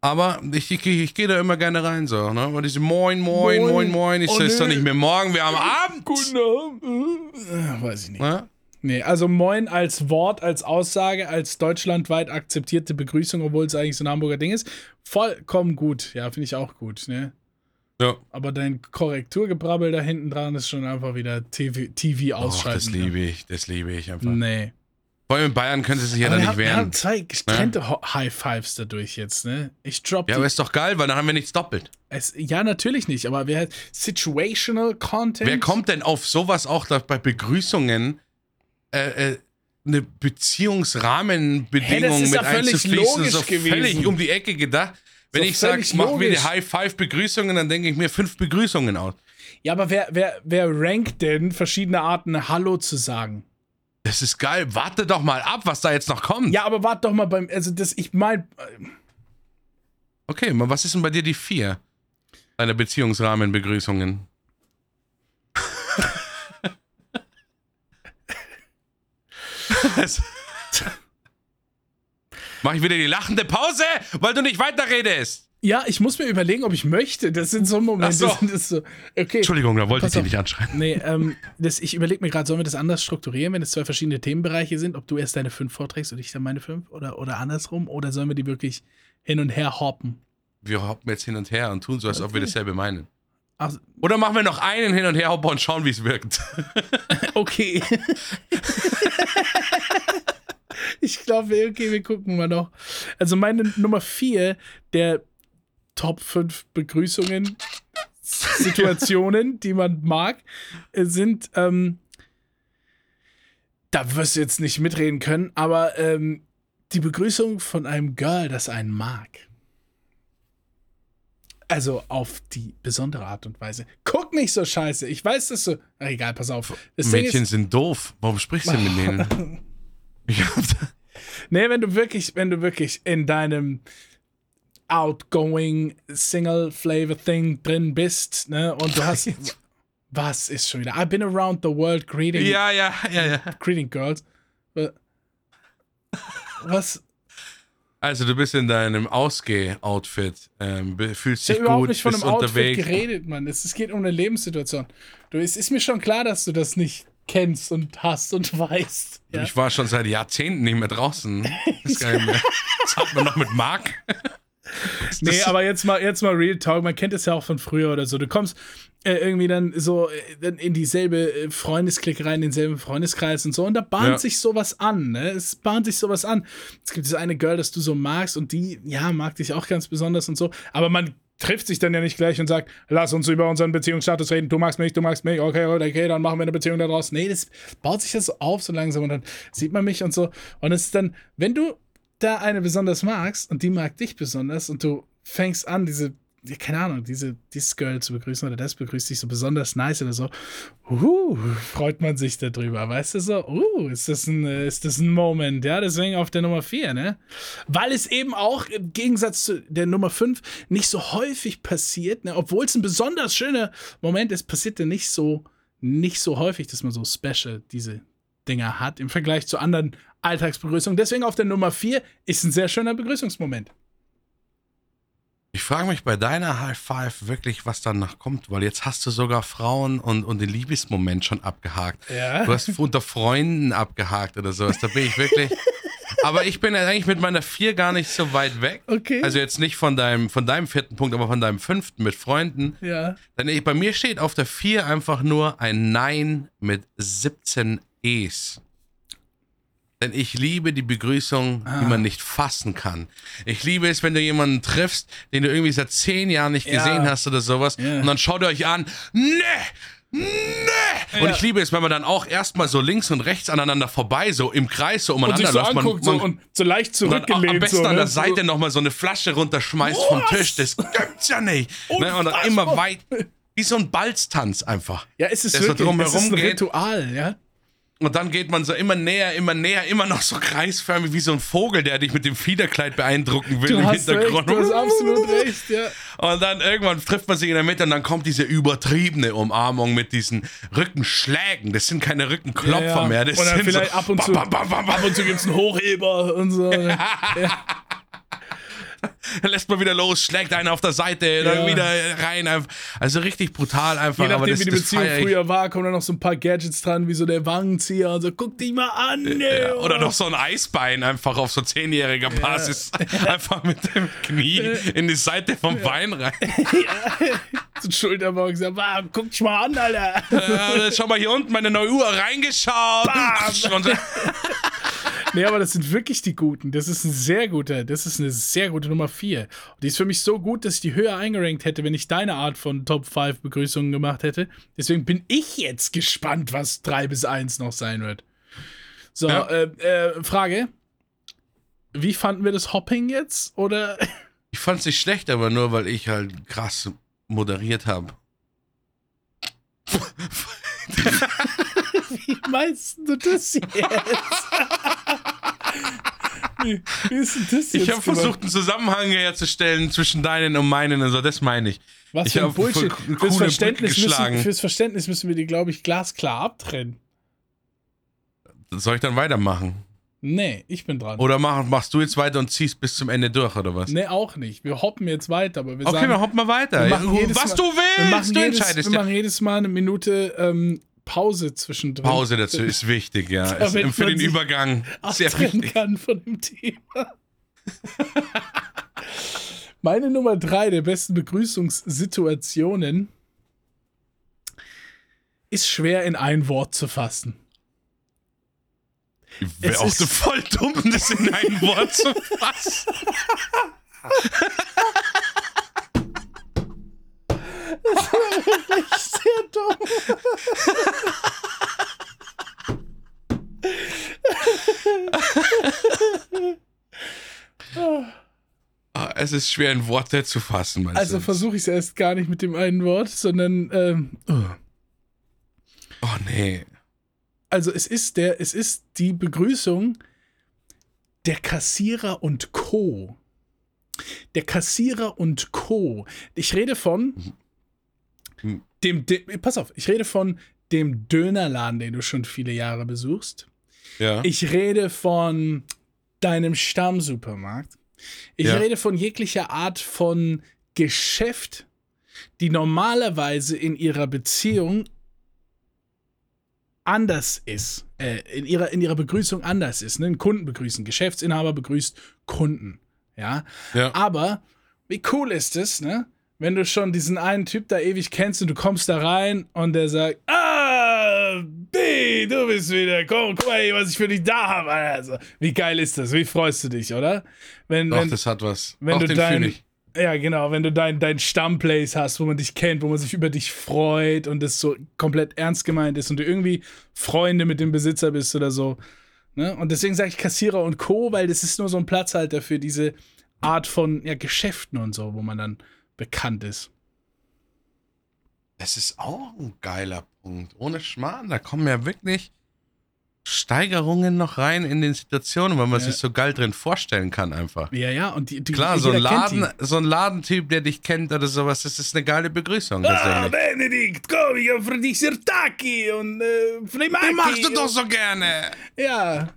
Aber ich, ich, ich gehe da immer gerne rein, so, ne? Und diese Moin, Moin, Moin. Moin, Moin. Ich Oh, ist doch nö. nicht mehr morgen, wir haben Abend. Guten Abend. Äh, Weiß ich nicht. Ne? Nee, also Moin als Wort, als Aussage, als deutschlandweit akzeptierte Begrüßung, obwohl es eigentlich so ein Hamburger Ding ist, vollkommen gut. Ja, finde ich auch gut. Ne? Ja. Aber dein Korrekturgebrabbel da hinten dran ist schon einfach wieder TV, TV Och, ausschalten. das liebe ich, das liebe ich einfach. Nee. Vor allem in Bayern können sie sich ja Aber nicht haben, wir haben wehren. zwei getrennte Ho- High Fives dadurch jetzt, ne? Ich drop Ja, aber ist doch geil, weil dann haben wir nichts doppelt. Es, ja, natürlich nicht, aber wer hat Situational Content? Wer kommt denn auf sowas auch da bei Begrüßungen äh, äh, eine Beziehungsrahmenbedingung ist mit ja völlig einzufließen? logisch so gewesen. völlig um die Ecke gedacht. Wenn So ich sage, mach mir die. High Five Begrüßungen, dann denke ich mir fünf Begrüßungen aus. Ja, aber wer, wer, wer rankt denn verschiedene Arten, Hallo zu sagen? Das ist geil. Warte doch mal ab, was da jetzt noch kommt. Ja, aber warte doch mal beim. Also, das, ich mein. Okay, was ist denn bei dir die vier deiner Beziehungsrahmenbegrüßungen? Mach ich wieder die lachende Pause, weil du nicht weiterredest. Ja, ich muss mir überlegen, ob ich möchte. Das sind so Momente. So. Das so, okay. Entschuldigung, da wollte Pass ich dich auf. nicht anschreiben. Nee, ähm, das, ich überlege mir gerade, sollen wir das anders strukturieren, wenn es zwei verschiedene Themenbereiche sind? Ob du erst deine fünf vorträgst und ich dann meine fünf? Oder, oder andersrum? Oder sollen wir die wirklich hin und her hoppen? Wir hoppen jetzt hin und her und tun so, als ob wir Okay. dasselbe meinen. Ach, Oder machen wir noch einen hin und her Hopper und schauen, wie es wirkt. okay. ich glaube, okay, wir gucken mal noch. Also meine Nummer vier der Top 5 Begrüßungen, Situationen, die man mag, äh, sind, ähm, da wirst du jetzt nicht mitreden können, aber ähm, die Begrüßung von einem Girl, das einen mag. Also auf die besondere Art und Weise. Guck nicht so scheiße. Ich weiß, dass du. Ach, egal, pass auf. Das Mädchen ist, sind doof. Warum sprichst du mit denen? Ich hab da- Nee, wenn du wirklich, wenn du wirklich in deinem outgoing Single Flavor Thing drin bist, ne, und du hast. was ist schon wieder? I've been around the world greeting, ja, ja, ja, ja. greeting girls. Wa- Was? Also du bist in deinem Ausgeh-Outfit, ähm, fühlst Ich dich überhaupt gut, nicht von bist einem Outfit unterwegs. geredet, Mann. Es, es geht um eine Lebenssituation. Du, es ist mir schon klar, dass du das nicht kennst und hast und weißt. Ja? Ich war schon seit Jahrzehnten nicht mehr draußen. Nicht mehr. Das hat man noch mit Mark. Nee, aber jetzt mal, jetzt mal Real Talk. Man kennt es ja auch von früher oder so. Du kommst äh, irgendwie dann so äh, in dieselbe äh, Freundesklicke rein, in denselben Freundeskreis und so. Und da bahnt Ja. sich sowas an. Ne? Es bahnt sich sowas an. Es gibt diese eine Girl, das du so magst und die, ja, mag dich auch ganz besonders und so. Aber man trifft sich dann ja nicht gleich und sagt, lass uns über unseren Beziehungsstatus reden. Du magst mich, du magst mich. Okay, okay, dann machen wir eine Beziehung daraus. Nee, das baut sich das so auf so langsam und dann sieht man mich und so. Und es ist dann, wenn du da eine besonders magst und die mag dich besonders und du fängst an, diese, keine Ahnung, diese, dieses Girl zu begrüßen oder das begrüßt dich so besonders nice oder so, uh, freut man sich darüber, weißt du so, uh, ist das ein, äh, ist das ein Moment, ja, deswegen auf der Nummer 4, ne? Weil es eben auch im Gegensatz zu der Nummer 5 nicht so häufig passiert, ne? Obwohl es ein besonders schöner Moment ist, passiert der nicht so, nicht so häufig, dass man so special diese Dinger hat im Vergleich zu anderen Alltagsbegrüßungen. Deswegen auf der Nummer 4 ist ein sehr schöner Begrüßungsmoment. Ich frage mich bei deiner High Five wirklich, was danach kommt, weil jetzt hast du sogar Frauen und, und den Liebesmoment schon abgehakt. Ja. Du hast unter Freunden abgehakt oder sowas. Da bin ich wirklich. aber ich bin eigentlich mit meiner vier gar nicht so weit weg. Okay. Also jetzt nicht von deinem, von deinem vierten Punkt, aber von deinem fünften mit Freunden. Ja. Denn ich, bei mir steht auf der vier einfach nur ein Nein mit 17 E's. Denn ich liebe die Begrüßung, die Ah. man nicht fassen kann. Ich liebe es, wenn du jemanden triffst, den du irgendwie seit zehn Jahren nicht Ja. gesehen hast oder sowas. Ja. Und dann schaut ihr euch an. Nee! Nee! Und Ja. ich liebe es, wenn man dann auch erstmal so links und rechts aneinander vorbei, so im Kreis so Und umeinander sich so läuft. anguckt man, so, und so leicht und zurückgelehnt. am besten so, an ne? der Seite nochmal so eine Flasche runterschmeißt vom Was? Tisch. Das gibt's ja nicht. Ne? Und dann immer weit. Wie so ein Balztanz einfach. Ja, es ist so wirklich es ist ein. Ritual, ja. Und dann geht man so immer näher, immer näher, immer noch so kreisförmig wie so ein Vogel, der dich mit dem Fiederkleid beeindrucken will Du im hast recht, Hintergrund. du hast absolut recht, ja. Und dann irgendwann trifft man sich in der Mitte und dann kommt diese übertriebene Umarmung mit diesen Rückenschlägen. Das sind keine Rückenklopfer Ja, ja. mehr. Das Und dann sind vielleicht so ab und zu- bam, bam, bam, bam, Ab und zu gibt es einen Hochheber und so. ne? Lässt man wieder los, schlägt einen auf der Seite, dann Ja. wieder rein. Also richtig brutal einfach. Je nachdem, aber das, wie die Beziehung früher war, kommen dann noch so ein paar Gadgets dran, wie so der Wangenzieher und so, guck dich mal an? Ja, oder noch so ein Eisbein einfach auf so zehnjähriger Basis. Einfach mit dem Knie in die Seite vom Bein rein. so ein Schulterbock, sagt, wow, guck dich mal an, Alter. Äh, schau mal hier unten, meine neue Uhr reingeschaut. Bam. Und Nee, aber das sind wirklich die guten. Das ist ein sehr guter, das ist eine sehr gute Nummer 4. Und die ist für mich so gut, dass ich die höher eingerankt hätte, wenn ich deine Art von Top 5 Begrüßungen gemacht hätte. Deswegen bin ich jetzt gespannt, was 3 bis 1 noch sein wird. So, Ja. äh, äh, Frage. Wie fanden wir das Hopping jetzt? Oder ich fand's nicht schlecht, aber nur weil ich halt krass moderiert habe. wie meinst du das jetzt? wie, wie ist denn das? Ich habe gemacht? versucht, einen Zusammenhang herzustellen zwischen deinen und meinen und so, das meine ich. Was ich für ein Bullshit. Fürs Verständnis, müssen, fürs Verständnis müssen wir die, glaube ich, glasklar abtrennen. Soll ich dann weitermachen? Nee, ich bin dran. Oder mach, machst du jetzt weiter und ziehst bis zum Ende durch, oder was? Nee, auch nicht. Wir hoppen jetzt weiter, aber wir Okay, sagen, wir hoppen mal weiter. wir machen jedes was Mal- du wir willst, machen, du jedes, entscheidest. wir ja. machen jedes Mal eine Minute ähm, Pause zwischendrin. Pause dazu ist wichtig, ja. Ist, für den Übergang sehr wichtig. kann von dem Thema. Meine Nummer drei der besten Begrüßungssituationen ist schwer in ein Wort zu fassen. Wäre auch so voll dumm, das in ein Wort zu fassen. Sehr dumm. Ah, Es ist schwer in Worte zu fassen, Also versuche ich es erst gar nicht mit dem einen Wort, sondern ähm, oh. Oh nee. also es ist der, es ist die Begrüßung der Kassierer und Co. Der Kassierer und Co. Ich rede von Mhm. dem, dem pass auf, ich rede von dem Dönerladen, den du schon viele Jahre besuchst. Ja. Ich rede von deinem Stammsupermarkt. Ich Ja. rede von jeglicher Art von Geschäft, die normalerweise in ihrer Beziehung anders ist. Äh, in, ihrer, in ihrer Begrüßung anders ist. Ne? Ein Kunden begrüßen. Geschäftsinhaber begrüßt Kunden. Ja. ja. Aber wie cool ist es, ne? Wenn du schon diesen einen Typ da ewig kennst und du kommst da rein und der sagt, ah, B, du bist wieder, komm, guck mal, was ich für dich da habe. Also, wie geil ist das? Wie freust du dich, oder? Wenn, Doch, wenn, das hat was. wenn Auch du den dein, ja genau, wenn du dein, dein Stammplace hast, wo man dich kennt, wo man sich über dich freut und das so komplett ernst gemeint ist und du irgendwie Freunde mit dem Besitzer bist oder so. Ne? Und deswegen sage ich Kassierer und Co., weil das ist nur so ein Platzhalter für diese Art von ja, Geschäften und so, wo man dann bekannt ist. Das ist auch ein geiler Punkt. Ohne Schmarrn, da kommen ja wirklich Steigerungen noch rein in den Situationen, weil man Ja. sich so geil drin vorstellen kann einfach. Ja, ja, und die, die Klar, so ein. Laden, so ein Ladentyp, der dich kennt oder sowas, das ist eine geile Begrüßung. Ah, tatsächlich. Benedikt, komm, ich hab für dich Sirtaki und äh, Flimaki. Den machst du doch so gerne. Ja.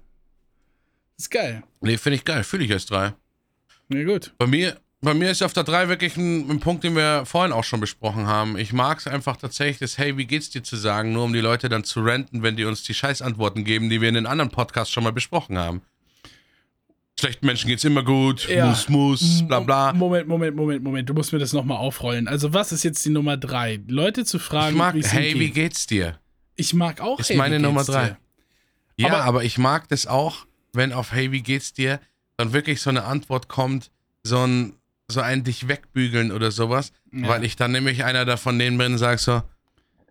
Ist geil. Nee, finde ich geil. Fühle ich als drei. Na gut. Bei mir, bei mir ist auf der 3 wirklich ein, ein Punkt, den wir vorhin auch schon besprochen haben. Ich mag es einfach tatsächlich, das Hey, wie geht's dir zu sagen, nur um die Leute dann zu renten, wenn die uns die Scheißantworten geben, die wir in den anderen Podcasts schon mal besprochen haben. Schlechten Menschen geht's immer gut, Ja. muss, muss, bla bla. Moment, Moment, Moment, Moment. Du musst mir das nochmal aufrollen. Also, was ist jetzt die Nummer drei? Leute zu fragen, Ich mag, hey, wie geht. geht's dir? Ich mag auch Ist hey, meine wie Nummer geht's drei. dir? Ja, Aber- aber, ich mag das auch, wenn auf Hey, wie geht's dir, dann wirklich so eine Antwort kommt, so ein, so ein dich wegbügeln oder sowas, Ja. weil ich dann nämlich einer davon denen bin und sag so,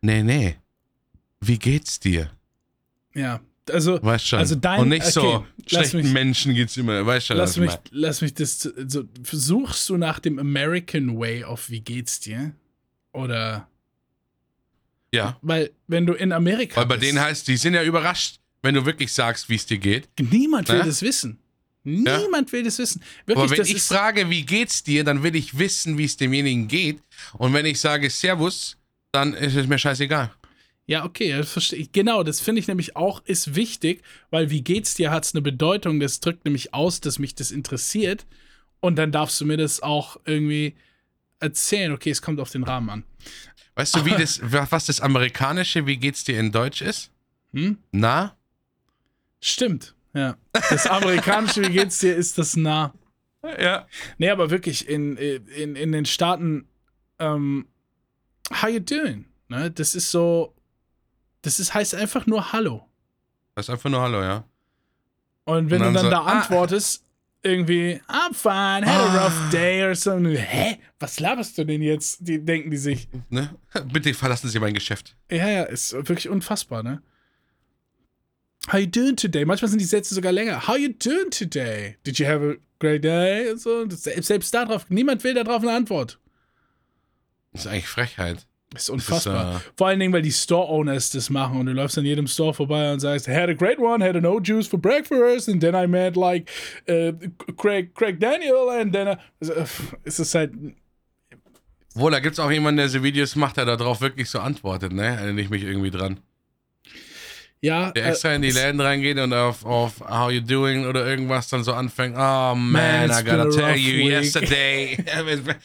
nee, nee, wie geht's dir? Ja, also, Weißt schon. Also dein- und nicht so, okay, lass schlechten mich- Menschen geht's immer, weißt schon, lass mich, lass mich das. zu- So, suchst du nach dem American Way of wie geht's dir? Oder. Ja, Weil, wenn du in Amerika. weil bei bist, denen heißt, die sind ja überrascht, wenn du wirklich sagst, wie es dir geht. Niemand will Ne? das wissen. Niemand will das wissen. Wirklich, Aber wenn ich frage, wie geht's dir, dann will ich wissen, wie es demjenigen geht. Und wenn ich sage Servus, dann ist es mir scheißegal. Ja, okay, das verstehe ich. Genau, das finde ich nämlich auch ist wichtig, weil wie geht's dir hat es eine Bedeutung. Das drückt nämlich aus, dass mich das interessiert. Und dann darfst du mir das auch irgendwie erzählen. Okay, es kommt auf den Rahmen an. Weißt du, wie das, was das amerikanische Wie geht's dir in Deutsch ist? Hm? Na? Stimmt, ja. Das amerikanische Wie geht's dir ist das nah. Ja. Nee, aber wirklich in, in, in den Staaten, ähm, how you doing? Ne? Das ist so, das ist, heißt einfach nur Hallo. Das ist einfach nur Hallo, ja. Und wenn Und du dann dann so, da ah. antwortest, irgendwie, I'm fine, had a Ah. rough day or so. Hä? Was laberst du denn jetzt? Die denken die sich. Ne? Bitte verlassen Sie mein Geschäft. Ja, ja, ist wirklich unfassbar, ne? How you doing today? Manchmal sind die Sätze sogar länger. How you doing today? Did you have a great day? Und so. Das, selbst darauf, niemand will darauf eine Antwort. Das ist eigentlich Frechheit. Das ist unfassbar. äh, Vor allen Dingen, weil die Store-Owners das machen und du läufst an jedem Store vorbei und sagst, had a great one, had a no juice for breakfast and then I met like uh, Craig, Craig Daniel and then uh, es ist halt, Wohl, da gibt's auch jemanden, der so Videos macht, der darauf wirklich so antwortet, ne? Erinnere ich mich irgendwie dran. Ja, Der äh, extra in die Läden reingeht und auf, auf How you doing oder irgendwas dann so anfängt. Oh man, Man, I gotta tell you week." yesterday.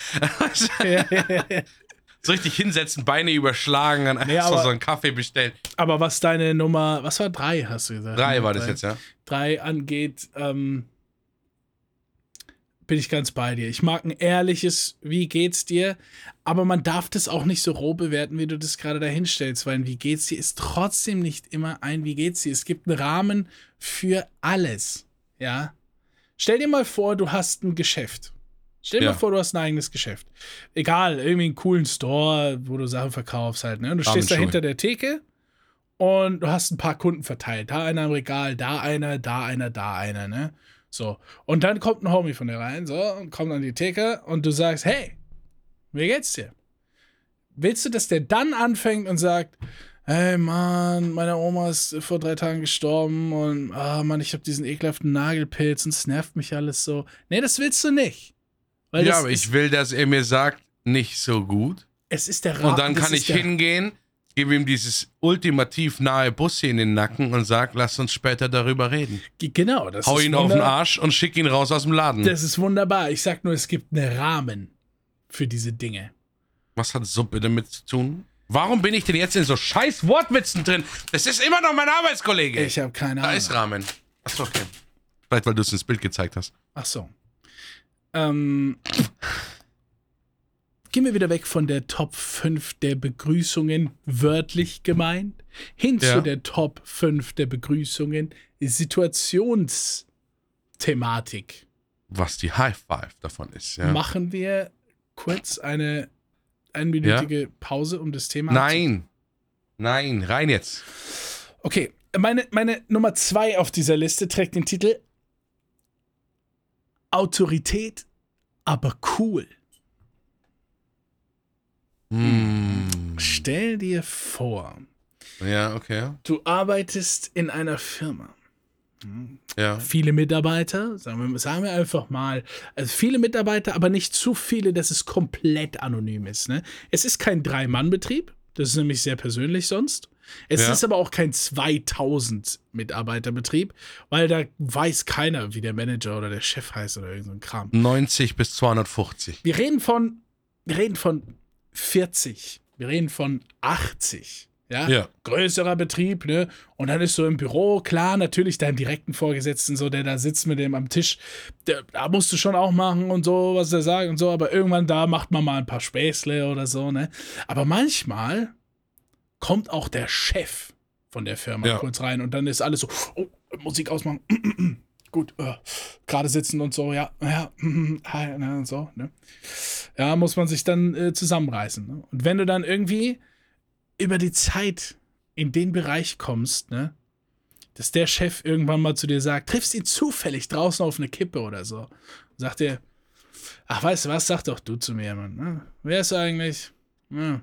so richtig hinsetzen, Beine überschlagen, dann Nee, aber- so einen Kaffee bestellen. aber was deine Nummer, was war drei, hast du gesagt? Drei ne? war das Drei. jetzt, ja. drei angeht, ähm, bin ich ganz bei dir. Ich mag ein ehrliches, wie geht's dir? Aber man darf das auch nicht so roh bewerten, wie du das gerade dahinstellst, weil ein wie geht's dir ist trotzdem nicht immer ein wie geht's dir. Es gibt einen Rahmen für alles. Ja. Stell dir mal vor, du hast ein Geschäft. Stell dir Ja. mal vor, du hast ein eigenes Geschäft. Egal, irgendwie einen coolen Store, wo du Sachen verkaufst halt. Ne? Und du stehst da hinter der Theke und du hast ein paar Kunden verteilt. Da einer im Regal, da einer, da einer, da einer, ne? So. Und dann kommt ein Homie von dir rein, so, und kommt an die Theke und du sagst, hey, wie geht's dir? Willst du, dass der dann anfängt und sagt, hey Mann, meine Oma ist vor drei Tagen gestorben und ah Mann, ich habe diesen ekelhaften Nagelpilz und es nervt mich alles so. Nee, das willst du nicht. Weil Ja, aber ich will, dass er mir sagt, nicht so gut. es ist der Rahmen. Und dann kann ich hingehen, gebe ihm dieses ultimativ nahe Bussi in den Nacken und sag, lass uns später darüber reden. Genau, das Hau ihn auf den Arsch und schick ihn raus aus dem Laden. Das ist wunderbar. Ich sag nur, es gibt einen Rahmen für diese Dinge. Was hat Suppe damit zu tun? Warum bin ich denn jetzt in so scheiß Wortwitzen drin? Das ist immer noch mein Arbeitskollege. Ich habe keine da Ahnung. ist Rahmen. Achso, okay. Vielleicht, weil du es ins Bild gezeigt hast. Ach so. Ähm, gehen wir wieder weg von der Top 5 der Begrüßungen, wörtlich gemeint, hin Ja. zu der Top 5 der Begrüßungen, Situationsthematik. Was die High Five davon ist, ja. Machen wir kurz eine einminütige Pause, um das Thema Nein. Nein, rein jetzt. Okay, meine, meine Nummer zwei auf dieser Liste trägt den Titel Autorität, aber cool. Hm. Stell dir vor, Ja, okay. Du arbeitest in einer Firma. Ja. Viele Mitarbeiter, sagen wir, sagen wir einfach mal, also viele Mitarbeiter, aber nicht zu viele, dass es komplett anonym ist. Ne? Es ist kein Drei-Mann-Betrieb, das ist nämlich sehr persönlich sonst. Es Ja. ist aber auch kein 2000 Mitarbeiterbetrieb, weil da weiß keiner, wie der Manager oder der Chef heißt oder irgend so ein Kram. 90 bis 250. Wir reden von, wir reden von 40, wir reden von 80. Ja? Ja. größerer Betrieb, ne? Und dann ist so im Büro, klar, natürlich deinem direkten Vorgesetzten, so, der da sitzt mit dem am Tisch, der, da musst du schon auch machen und so, was der sagt und so, aber irgendwann da macht man mal ein paar Späßle oder so, ne? Aber manchmal kommt auch der Chef von der Firma Ja. kurz rein und dann ist alles so, oh, Musik ausmachen, gut, äh, gerade sitzen und so, ja, ja, hi, ne, so, ne? Ja, muss man sich dann äh, zusammenreißen. Ne? Und wenn du dann irgendwie über die Zeit in den Bereich kommst, ne, dass der Chef irgendwann mal zu dir sagt, triffst ihn zufällig draußen auf eine Kippe oder so, sagt er, ach, weißt du was, sag doch du zu mir, Mann. Ne? Wer ist eigentlich? Ja.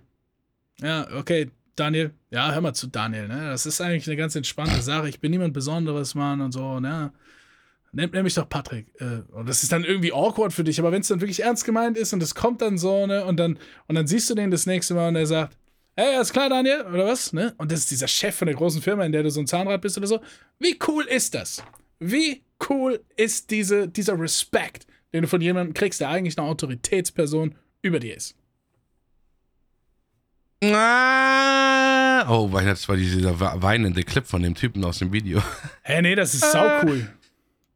ja, okay, Daniel, ja, hör mal zu Daniel, ne? Das ist eigentlich eine ganz entspannte Sache. Ich bin niemand Besonderes, Mann, und so, ne? Nimm mich doch Patrick. Äh, und das ist dann irgendwie awkward für dich, aber wenn es dann wirklich ernst gemeint ist und es kommt dann so, ne, und dann, und dann siehst du den das nächste Mal und er sagt, hey, alles klar, Daniel, oder was? Ne? Und das ist dieser Chef von der großen Firma, in der du so ein Zahnrad bist oder so. Wie cool ist das? Wie cool ist diese, dieser Respekt, den du von jemandem kriegst, der eigentlich eine Autoritätsperson über dir ist? Ah, oh, weil das war dieser weinende Clip von dem Typen aus dem Video. Hä, nee, das ist sau cool.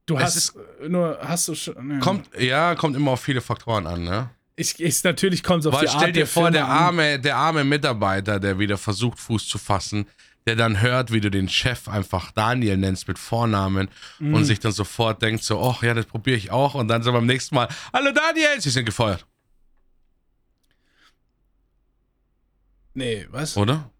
Du Es hast ist- nur, hast du schon. ne. Kommt, ja, kommt immer auf viele Faktoren an, ne? Ich, ich, natürlich kommt es auf Weil die Art stell dir der vor, der arme, der arme Mitarbeiter, der wieder versucht, Fuß zu fassen, der dann hört, wie du den Chef einfach Daniel nennst mit Vornamen Mhm. und sich dann sofort denkt so, ach ja, das probiere ich auch und dann so beim nächsten Mal, hallo Daniel, sie sind gefeuert, Nee, was? oder?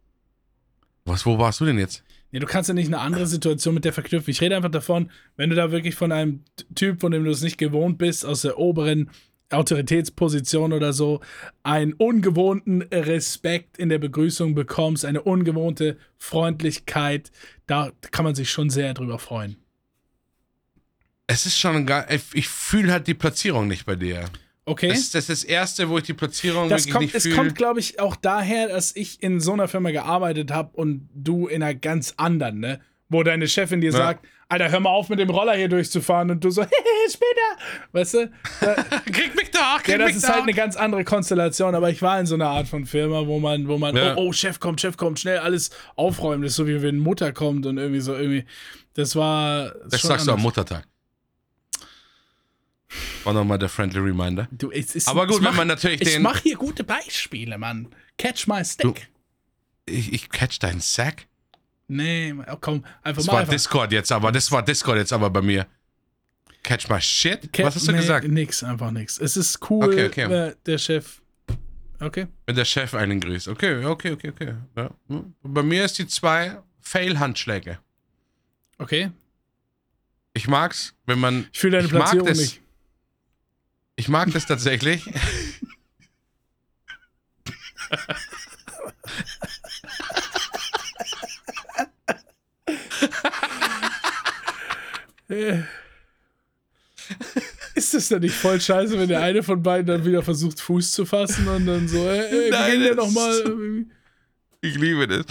Was, wo warst du denn jetzt? Nee, du kannst ja nicht eine andere Situation mit der verknüpfen. Ich rede einfach davon, wenn du da wirklich von einem Typ, von dem du es nicht gewohnt bist, aus der oberen Autoritätsposition oder so, einen ungewohnten Respekt in der Begrüßung bekommst, eine ungewohnte Freundlichkeit, da kann man sich schon sehr drüber freuen. Es ist schon geil, ich, ich fühle halt die Platzierung nicht bei dir. Okay? Das, das ist das Erste, wo ich die Platzierung Das kommt, nicht es fühle. kommt, glaube ich, auch daher, dass ich in so einer Firma gearbeitet habe und du in einer ganz anderen, ne? Wo deine Chefin dir Ja. sagt, Alter, hör mal auf, mit dem Roller hier durchzufahren und du so, hehe, später. Weißt du? Da, Krieg mich doch, krieg ja, das mich ist doch. halt eine ganz andere Konstellation, aber ich war in so einer Art von Firma, wo man, wo man, Ja. oh, oh, Chef kommt, Chef kommt, schnell alles aufräumen. Das ist so wie wenn Mutter kommt und irgendwie so irgendwie. Das war. das sagst du am anders. Muttertag. War nochmal der friendly reminder. Du, es ist, Aber gut, ich wenn mach, man natürlich Ich den- mach hier gute Beispiele, Mann. Catch my stick. Ich, ich catch deinen Sack. Nee, komm, einfach Das mal. war einfach. Discord jetzt, aber das war Discord jetzt aber bei mir. Catch my shit? Ca- Was hast du nee, gesagt? Nix, einfach nix. Es ist cool, Okay, okay. äh, der Chef. Okay. Wenn der Chef einen grüßt. Okay, okay, okay, okay. Ja. hm. Bei mir ist die zwei Fail-Handschläge. Okay. Ich mag's, wenn man. Ich fühle deine Ich mag Platzierung das. nicht. Ich mag das tatsächlich. Äh. Ist das dann nicht voll scheiße, wenn der eine von beiden dann wieder versucht, Fuß zu fassen und dann so, äh, äh, Nein, ging der das noch mal. ist- irgendwie? Ich liebe das.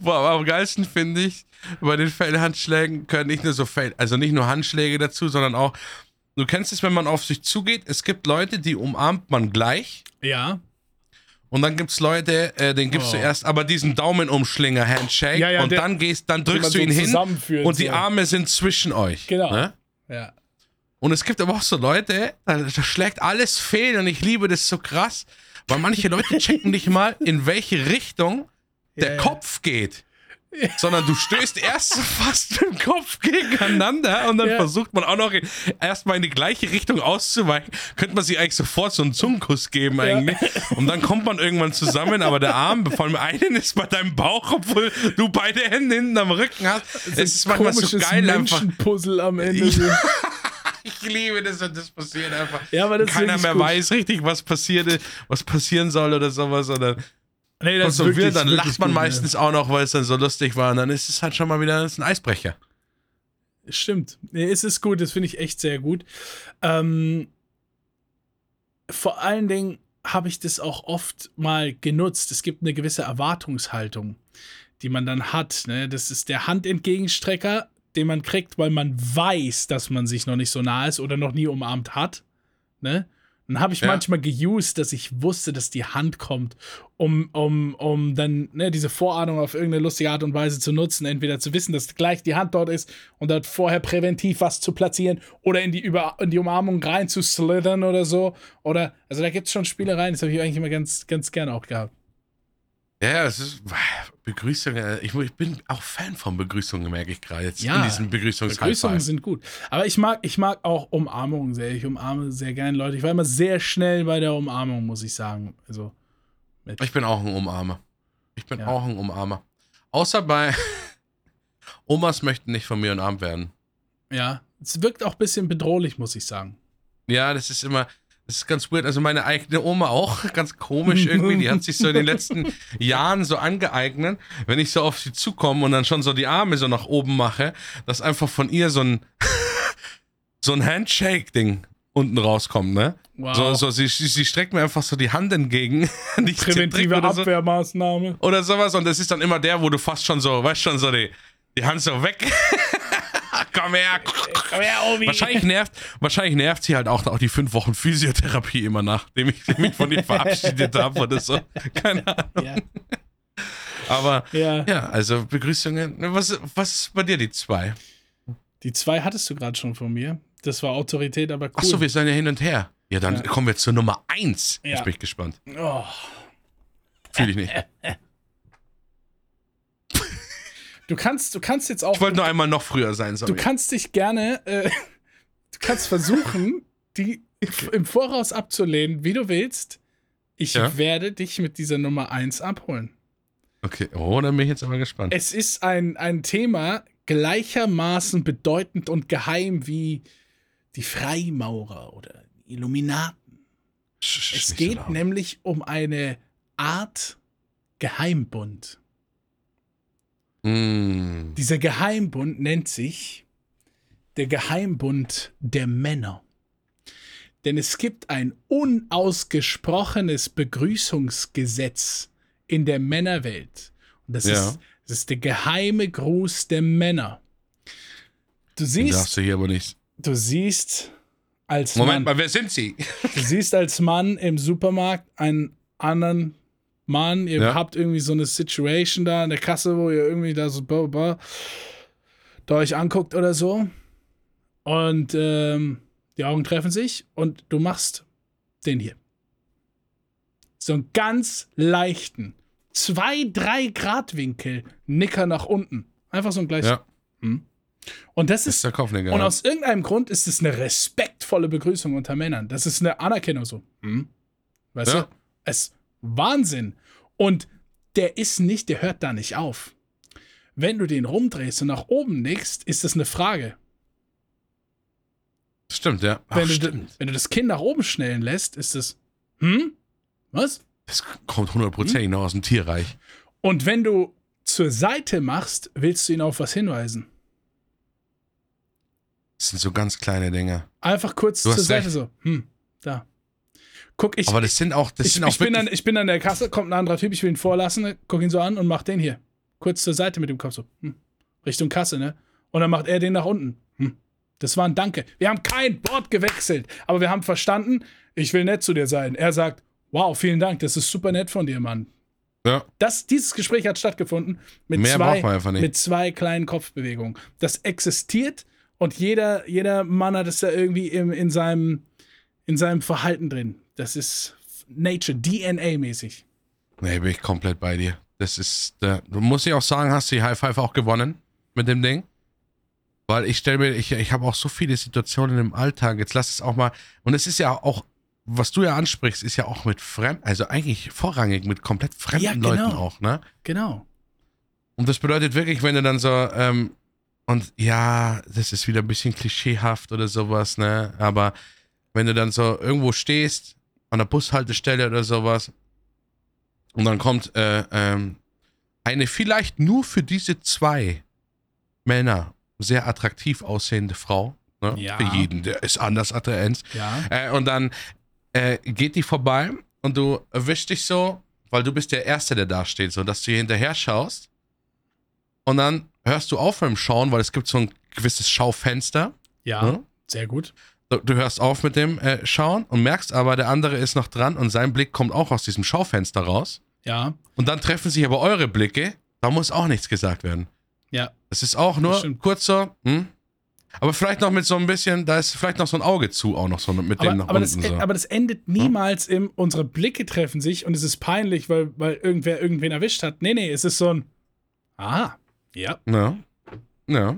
Boah, aber am geilsten finde ich, bei den Fail-Handschlägen können nicht nur so Fail, also nicht nur Handschläge dazu, sondern auch, du kennst es, wenn man auf sich zugeht, es gibt Leute, die umarmt man gleich. Ja. Und dann gibt's Leute, äh, den gibst Oh. du erst aber diesen Daumenumschlinger-Handshake Ja, ja, und dann gehst, dann drückst du ihn hin und die so. Arme sind zwischen euch. Genau. Ne? Ja. Und es gibt aber auch so Leute, da, schlägt alles fehl und ich liebe das so krass, weil manche Leute checken nicht mal, in welche Richtung der. Kopf geht. Sondern du stößt erst so fast mit dem Kopf gegeneinander und dann Ja. versucht man auch noch erstmal in die gleiche Richtung auszuweichen. Könnte man sich eigentlich sofort so einen Zungenkuss geben eigentlich. Und dann kommt man irgendwann zusammen, aber der Arm von dem einen ist bei deinem Bauch, obwohl du beide Hände hinten am Rücken hast. Es ist manchmal so Komisches geil einfach. Menschenpuzzle am Ende. Ja. Ich liebe das und das passiert einfach. Ja, aber das Keiner mehr gut. weiß richtig, was passiert, was passieren soll oder sowas. Oder Nee, das so wirklich- dann lacht man gut, ja. meistens auch noch, weil es dann so lustig war. Und dann ist es halt schon mal wieder ein Eisbrecher. Stimmt. Nee, es ist gut, das finde ich echt sehr gut. Ähm, vor allen Dingen habe ich das auch oft mal genutzt. Es gibt eine gewisse Erwartungshaltung, die man dann hat. Ne? Das ist der Handentgegenstrecker, den man kriegt, weil man weiß, dass man sich noch nicht so nah ist oder noch nie umarmt hat. Ne? Dann habe ich Ja. manchmal geused, dass ich wusste, dass die Hand kommt, um, um, um dann ne, diese Vorahnung auf irgendeine lustige Art und Weise zu nutzen. Entweder zu wissen, dass gleich die Hand dort ist und dort vorher präventiv was zu platzieren oder in die, Über in die Umarmung rein zu slithern oder so. Oder, also da gibt es schon Spielereien, das habe ich eigentlich immer ganz, ganz gerne auch gehabt. Ja, es ist Begrüßungen. Ich, ich bin auch Fan von Begrüßungen, merke ich gerade jetzt Ja, in diesem Begrüßungs Begrüßungen sind gut. Aber ich mag, ich mag auch Umarmungen sehr. Ich umarme sehr gerne Leute. Ich war immer sehr schnell bei der Umarmung, muss ich sagen. Also, Ich bin auch ein Umarmer. Ich bin Ja. auch ein Umarmer. Außer bei Omas möchten nicht von mir umarmt werden. ja. Es wirkt auch ein bisschen bedrohlich, muss ich sagen. Ja, das ist immer, das ist ganz weird. Also meine eigene Oma auch, ganz komisch irgendwie. Die hat sich so in den letzten Jahren so angeeignet, wenn ich so auf sie zukomme und dann schon so die Arme so nach oben mache, dass einfach von ihr so ein, so ein Handshake-Ding unten rauskommt, ne? Wow. So, so, sie, sie streckt mir einfach so die Hand entgegen. Nicht Präventive oder so. Abwehrmaßnahme. oder sowas und das ist dann immer der, wo du fast schon so, weißt schon, so die, die Hand so weg. Komm her. Komm her, Omi. Wahrscheinlich nervt, wahrscheinlich nervt sie halt auch, auch die fünf Wochen Physiotherapie immer nachdem ich mich von ihr verabschiedet habe oder so. Keine Ahnung. Ja. Aber ja. ja, also Begrüßungen. Was, was ist bei dir die zwei? Die zwei hattest du gerade schon von mir. Das war Autorität, aber cool. Achso, wir sind ja hin und her. Ja, dann Ja. kommen wir zur Nummer eins. Ja. Jetzt bin ich gespannt. oh. Fühle ich nicht. Du kannst, du kannst jetzt auch. Ich wollte nur einmal noch früher sein, Du sorry. kannst dich gerne, äh, du kannst versuchen, die im Voraus abzulehnen, wie du willst. Ich Ja. werde dich mit dieser Nummer 1 abholen. Okay, oh, dann bin ich jetzt aber gespannt. Es ist ein, ein Thema gleichermaßen bedeutend und geheim wie die Freimaurer oder die Illuminaten. Sch- Es so geht laut. nämlich um eine Art Geheimbund. Mm. Dieser Geheimbund nennt sich der Geheimbund der Männer. Denn es gibt ein unausgesprochenes Begrüßungsgesetz in der Männerwelt. Und das, Ja. ist, das ist der geheime Gruß der Männer. Du Den siehst, darfst du hier aber nicht. du siehst als Moment Mann, mal, wer sind sie? du siehst als Mann im Supermarkt einen anderen Mann, ihr Ja. habt irgendwie so eine Situation da an der Kasse, wo ihr irgendwie da so blah, blah, da euch anguckt oder so. Und ähm, die Augen treffen sich und du machst den hier. So einen ganz leichten, zwei, drei Grad Winkel Nicker nach unten. Einfach so ein gleiches. Ja, Und das das ist ist und ja. aus irgendeinem Grund ist es eine respektvolle Begrüßung unter Männern. Das ist eine Anerkennung so. Hm? Weißt Ja. du? Es Wahnsinn. Und der ist nicht, der hört da nicht auf. Wenn du den rumdrehst und nach oben nickst, ist das eine Frage. Stimmt, ja. Ach, Wenn, du, stimmt. wenn du das Kinn nach oben schnellen lässt, ist es, hm? Was? Das kommt hundertprozentig noch aus dem Tierreich. Und wenn du zur Seite machst, willst du ihn auf was hinweisen. Das sind so ganz kleine Dinge. Einfach kurz zur Seite recht. so, hm, da. Guck, ich, Aber das sind auch, das ich, sind auch ich, bin an, ich bin an der Kasse, kommt ein anderer Typ, ich will ihn vorlassen, guck ihn so an und mach den hier. Kurz zur Seite mit dem Kopf so. Hm. Richtung Kasse, ne? Und dann macht er den nach unten. Hm. Das war ein Danke. Wir haben kein Wort gewechselt, aber wir haben verstanden, ich will nett zu dir sein. Er sagt, wow, vielen Dank, das ist super nett von dir, Mann. ja, Das, dieses Gespräch hat stattgefunden mit, Mehr zwei, mit zwei kleinen Kopfbewegungen. Das existiert und jeder, jeder Mann hat es da irgendwie im, in, seinem, in seinem Verhalten drin. Das ist Nature, DNA-mäßig. nee, bin ich komplett bei dir. Das ist, äh, du musst ja auch sagen, hast du die High Five auch gewonnen mit dem Ding? Weil ich stelle mir, ich, ich habe auch so viele Situationen im Alltag, jetzt lass es auch mal, und es ist ja auch, was du ja ansprichst, ist ja auch mit fremd, also eigentlich vorrangig mit komplett fremden Ja, genau. Leuten auch, ne? Genau. Und das bedeutet wirklich, wenn du dann so, ähm, und ja, das ist wieder ein bisschen klischeehaft oder sowas, ne? Aber wenn du dann so irgendwo stehst, an der Bushaltestelle oder sowas, Und dann kommt äh, ähm, eine vielleicht nur für diese zwei Männer sehr attraktiv aussehende Frau. Ne? Ja. Für jeden, der ist anders Attrakt. Ja. Äh, und dann äh, geht die vorbei und du erwischst dich so, weil du bist der Erste, der da steht, so dass du hier hinterher schaust. Und dann hörst du auf beim Schauen, weil es gibt so ein gewisses Schaufenster. Ja. Ne? Sehr gut. Du, hörst auf mit dem äh, Schauen und merkst aber, der andere ist noch dran und sein Blick kommt auch aus diesem Schaufenster raus. Ja. Und dann treffen sich aber eure Blicke. Da muss auch nichts gesagt werden. Ja. Es ist auch Das nur kurz so, hm? Aber vielleicht noch mit so ein bisschen, da ist vielleicht noch so ein Auge zu, auch noch so mit dem Aber, nach aber, das, unten. so. aber das endet niemals im, unsere Blicke treffen sich und es ist peinlich, weil, weil irgendwer irgendwen erwischt hat. Nee, nee, es ist so ein. Ah, ja. ja. Ja.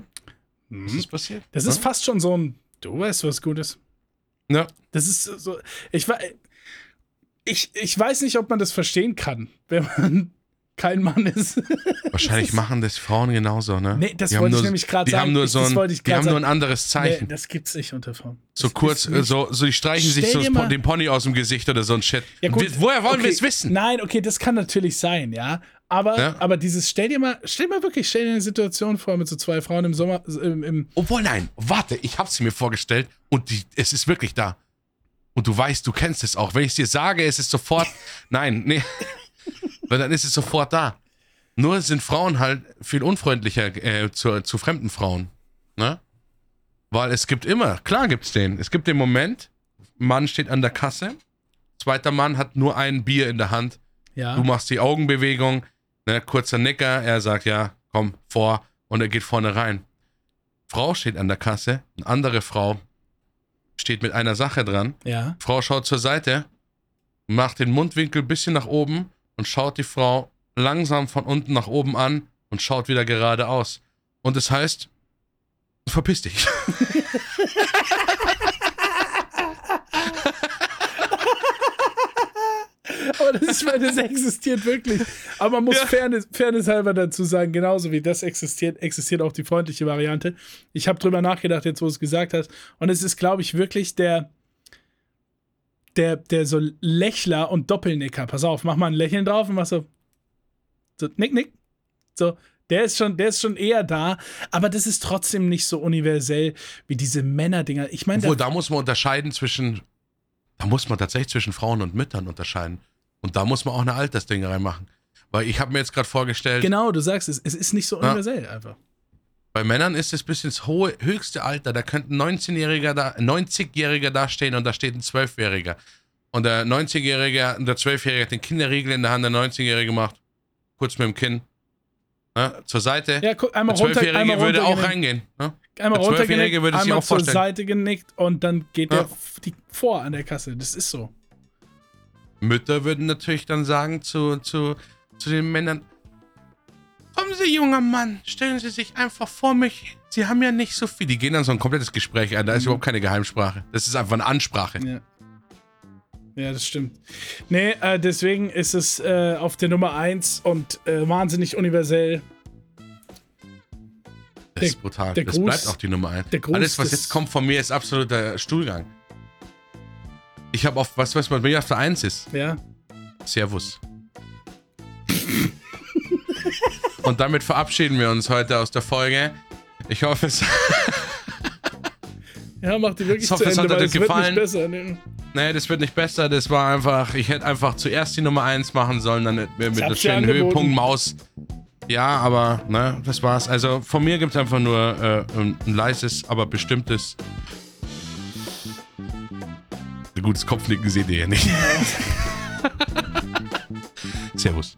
Was Mhm. ist passiert? Das ja? ist fast schon so ein. Du weißt, was gut ist. Ja. Das ist so. Ich, ich, ich weiß nicht, ob man das verstehen kann, wenn man kein Mann ist. Wahrscheinlich machen das Frauen genauso, ne? Nee, das Die wollte ich nur- nämlich gerade sagen. haben nur so das ein, die haben nur ein sagen. anderes Nee, Zeichen. das gibt's nicht unter Frauen. so Das kurz, äh, so, so die streichen sich so das den Pony aus dem Gesicht oder so ein Shit. Ja, gut, Woher wollen wir okay, es wissen? Nein, okay, das kann natürlich sein, ja. Aber, Ja. aber dieses, stell dir mal, stell dir mal wirklich, stell dir eine Situation vor mit so zwei Frauen im Sommer, im, im Obwohl, nein, warte, ich habe sie mir vorgestellt und die, es ist wirklich da. Und du weißt, du kennst es auch. Wenn ich es dir sage, es ist sofort. nein, nee. Weil dann ist es sofort da. Nur sind Frauen halt viel unfreundlicher äh, zu, zu fremden Frauen. Ne? Weil es gibt immer, klar gibt's den. Es gibt den Moment, Mann steht an der Kasse, zweiter Mann hat nur ein Bier in der Hand. ja. Du machst die Augenbewegung, ne, kurzer Nicker, er sagt ja, komm, vor und er geht vorne rein. Frau steht an der Kasse, eine andere Frau steht mit einer Sache dran. ja. Frau schaut zur Seite, macht den Mundwinkel ein bisschen nach oben und schaut die Frau langsam von unten nach oben an und schaut wieder geradeaus. Und das heißt, verpiss dich. Aber das, ist, das existiert wirklich. Aber man muss Ja. Fairness, Fairness halber dazu sagen, genauso wie das existiert, existiert auch die freundliche Variante. Ich habe drüber nachgedacht, jetzt wo du es gesagt hast. Und es ist, glaube ich, wirklich der, der, der so Lächler und Doppelnicker. Pass auf, mach mal ein Lächeln drauf und mach so, so nick, nick. So, der ist schon, der ist schon eher da, aber das ist trotzdem nicht so universell wie diese Männerdinger. Ich meine, Obwohl, da- da muss man unterscheiden zwischen, da muss man tatsächlich zwischen Frauen und Müttern unterscheiden. Und da muss man auch eine Altersding reinmachen. Weil ich habe mir jetzt gerade vorgestellt, genau, du sagst es, es ist nicht so universell einfach. bei Männern ist es bis ins hohe, höchste Alter. Da könnte ein 19-Jähriger da, ein 90-Jähriger da stehen und da steht ein 12-Jähriger. Und der 90-Jährige und der 12-Jährige hat den Kinderriegel in der Hand, der 90-Jährige macht kurz mit dem Kinn ne, zur Seite. Ja, guck, der einmal runter, 12-Jährige einmal würde auch reingehen. Ne? einmal der 12-Jährige runtergenickt, würde sich einmal auch zur vorstellen. Seite genickt und dann geht Ja. der die vor an der Kasse. Das ist so. Mütter würden natürlich dann sagen zu, zu, zu den Männern: Kommen Sie, junger Mann, stellen Sie sich einfach vor mich. Sie haben ja nicht so viel. Die gehen dann so ein komplettes Gespräch ein. Da ist Mhm. überhaupt keine Geheimsprache. Das ist einfach eine Ansprache. Ja. Ja, das stimmt. Nee, äh, deswegen ist es äh, auf der Nummer 1 und äh, wahnsinnig universell. Das Der- ist brutal. der das Gruß- bleibt auch die Nummer 1. der Gruß Alles, was jetzt kommt von mir, ist absoluter Stuhlgang. Ich habe auf, was, was bei mir auf der 1 ist. Ja. Servus. Und damit verabschieden wir uns heute aus der Folge. Ich hoffe, es, Ja, macht die wirklich Ich hoffe, zu es Ende, hat dir wird gefallen. nicht besser. Ne? nee, das wird nicht besser. Das war einfach, ich hätte einfach zuerst die Nummer 1 machen sollen, dann mit, mit einem dir schönen. Höhepunkt Maus. Ja, aber ne, das war's. Also von mir gibt es einfach nur äh, ein leises, aber bestimmtes. Gutes Kopfnicken seht ihr ja nicht. Servus.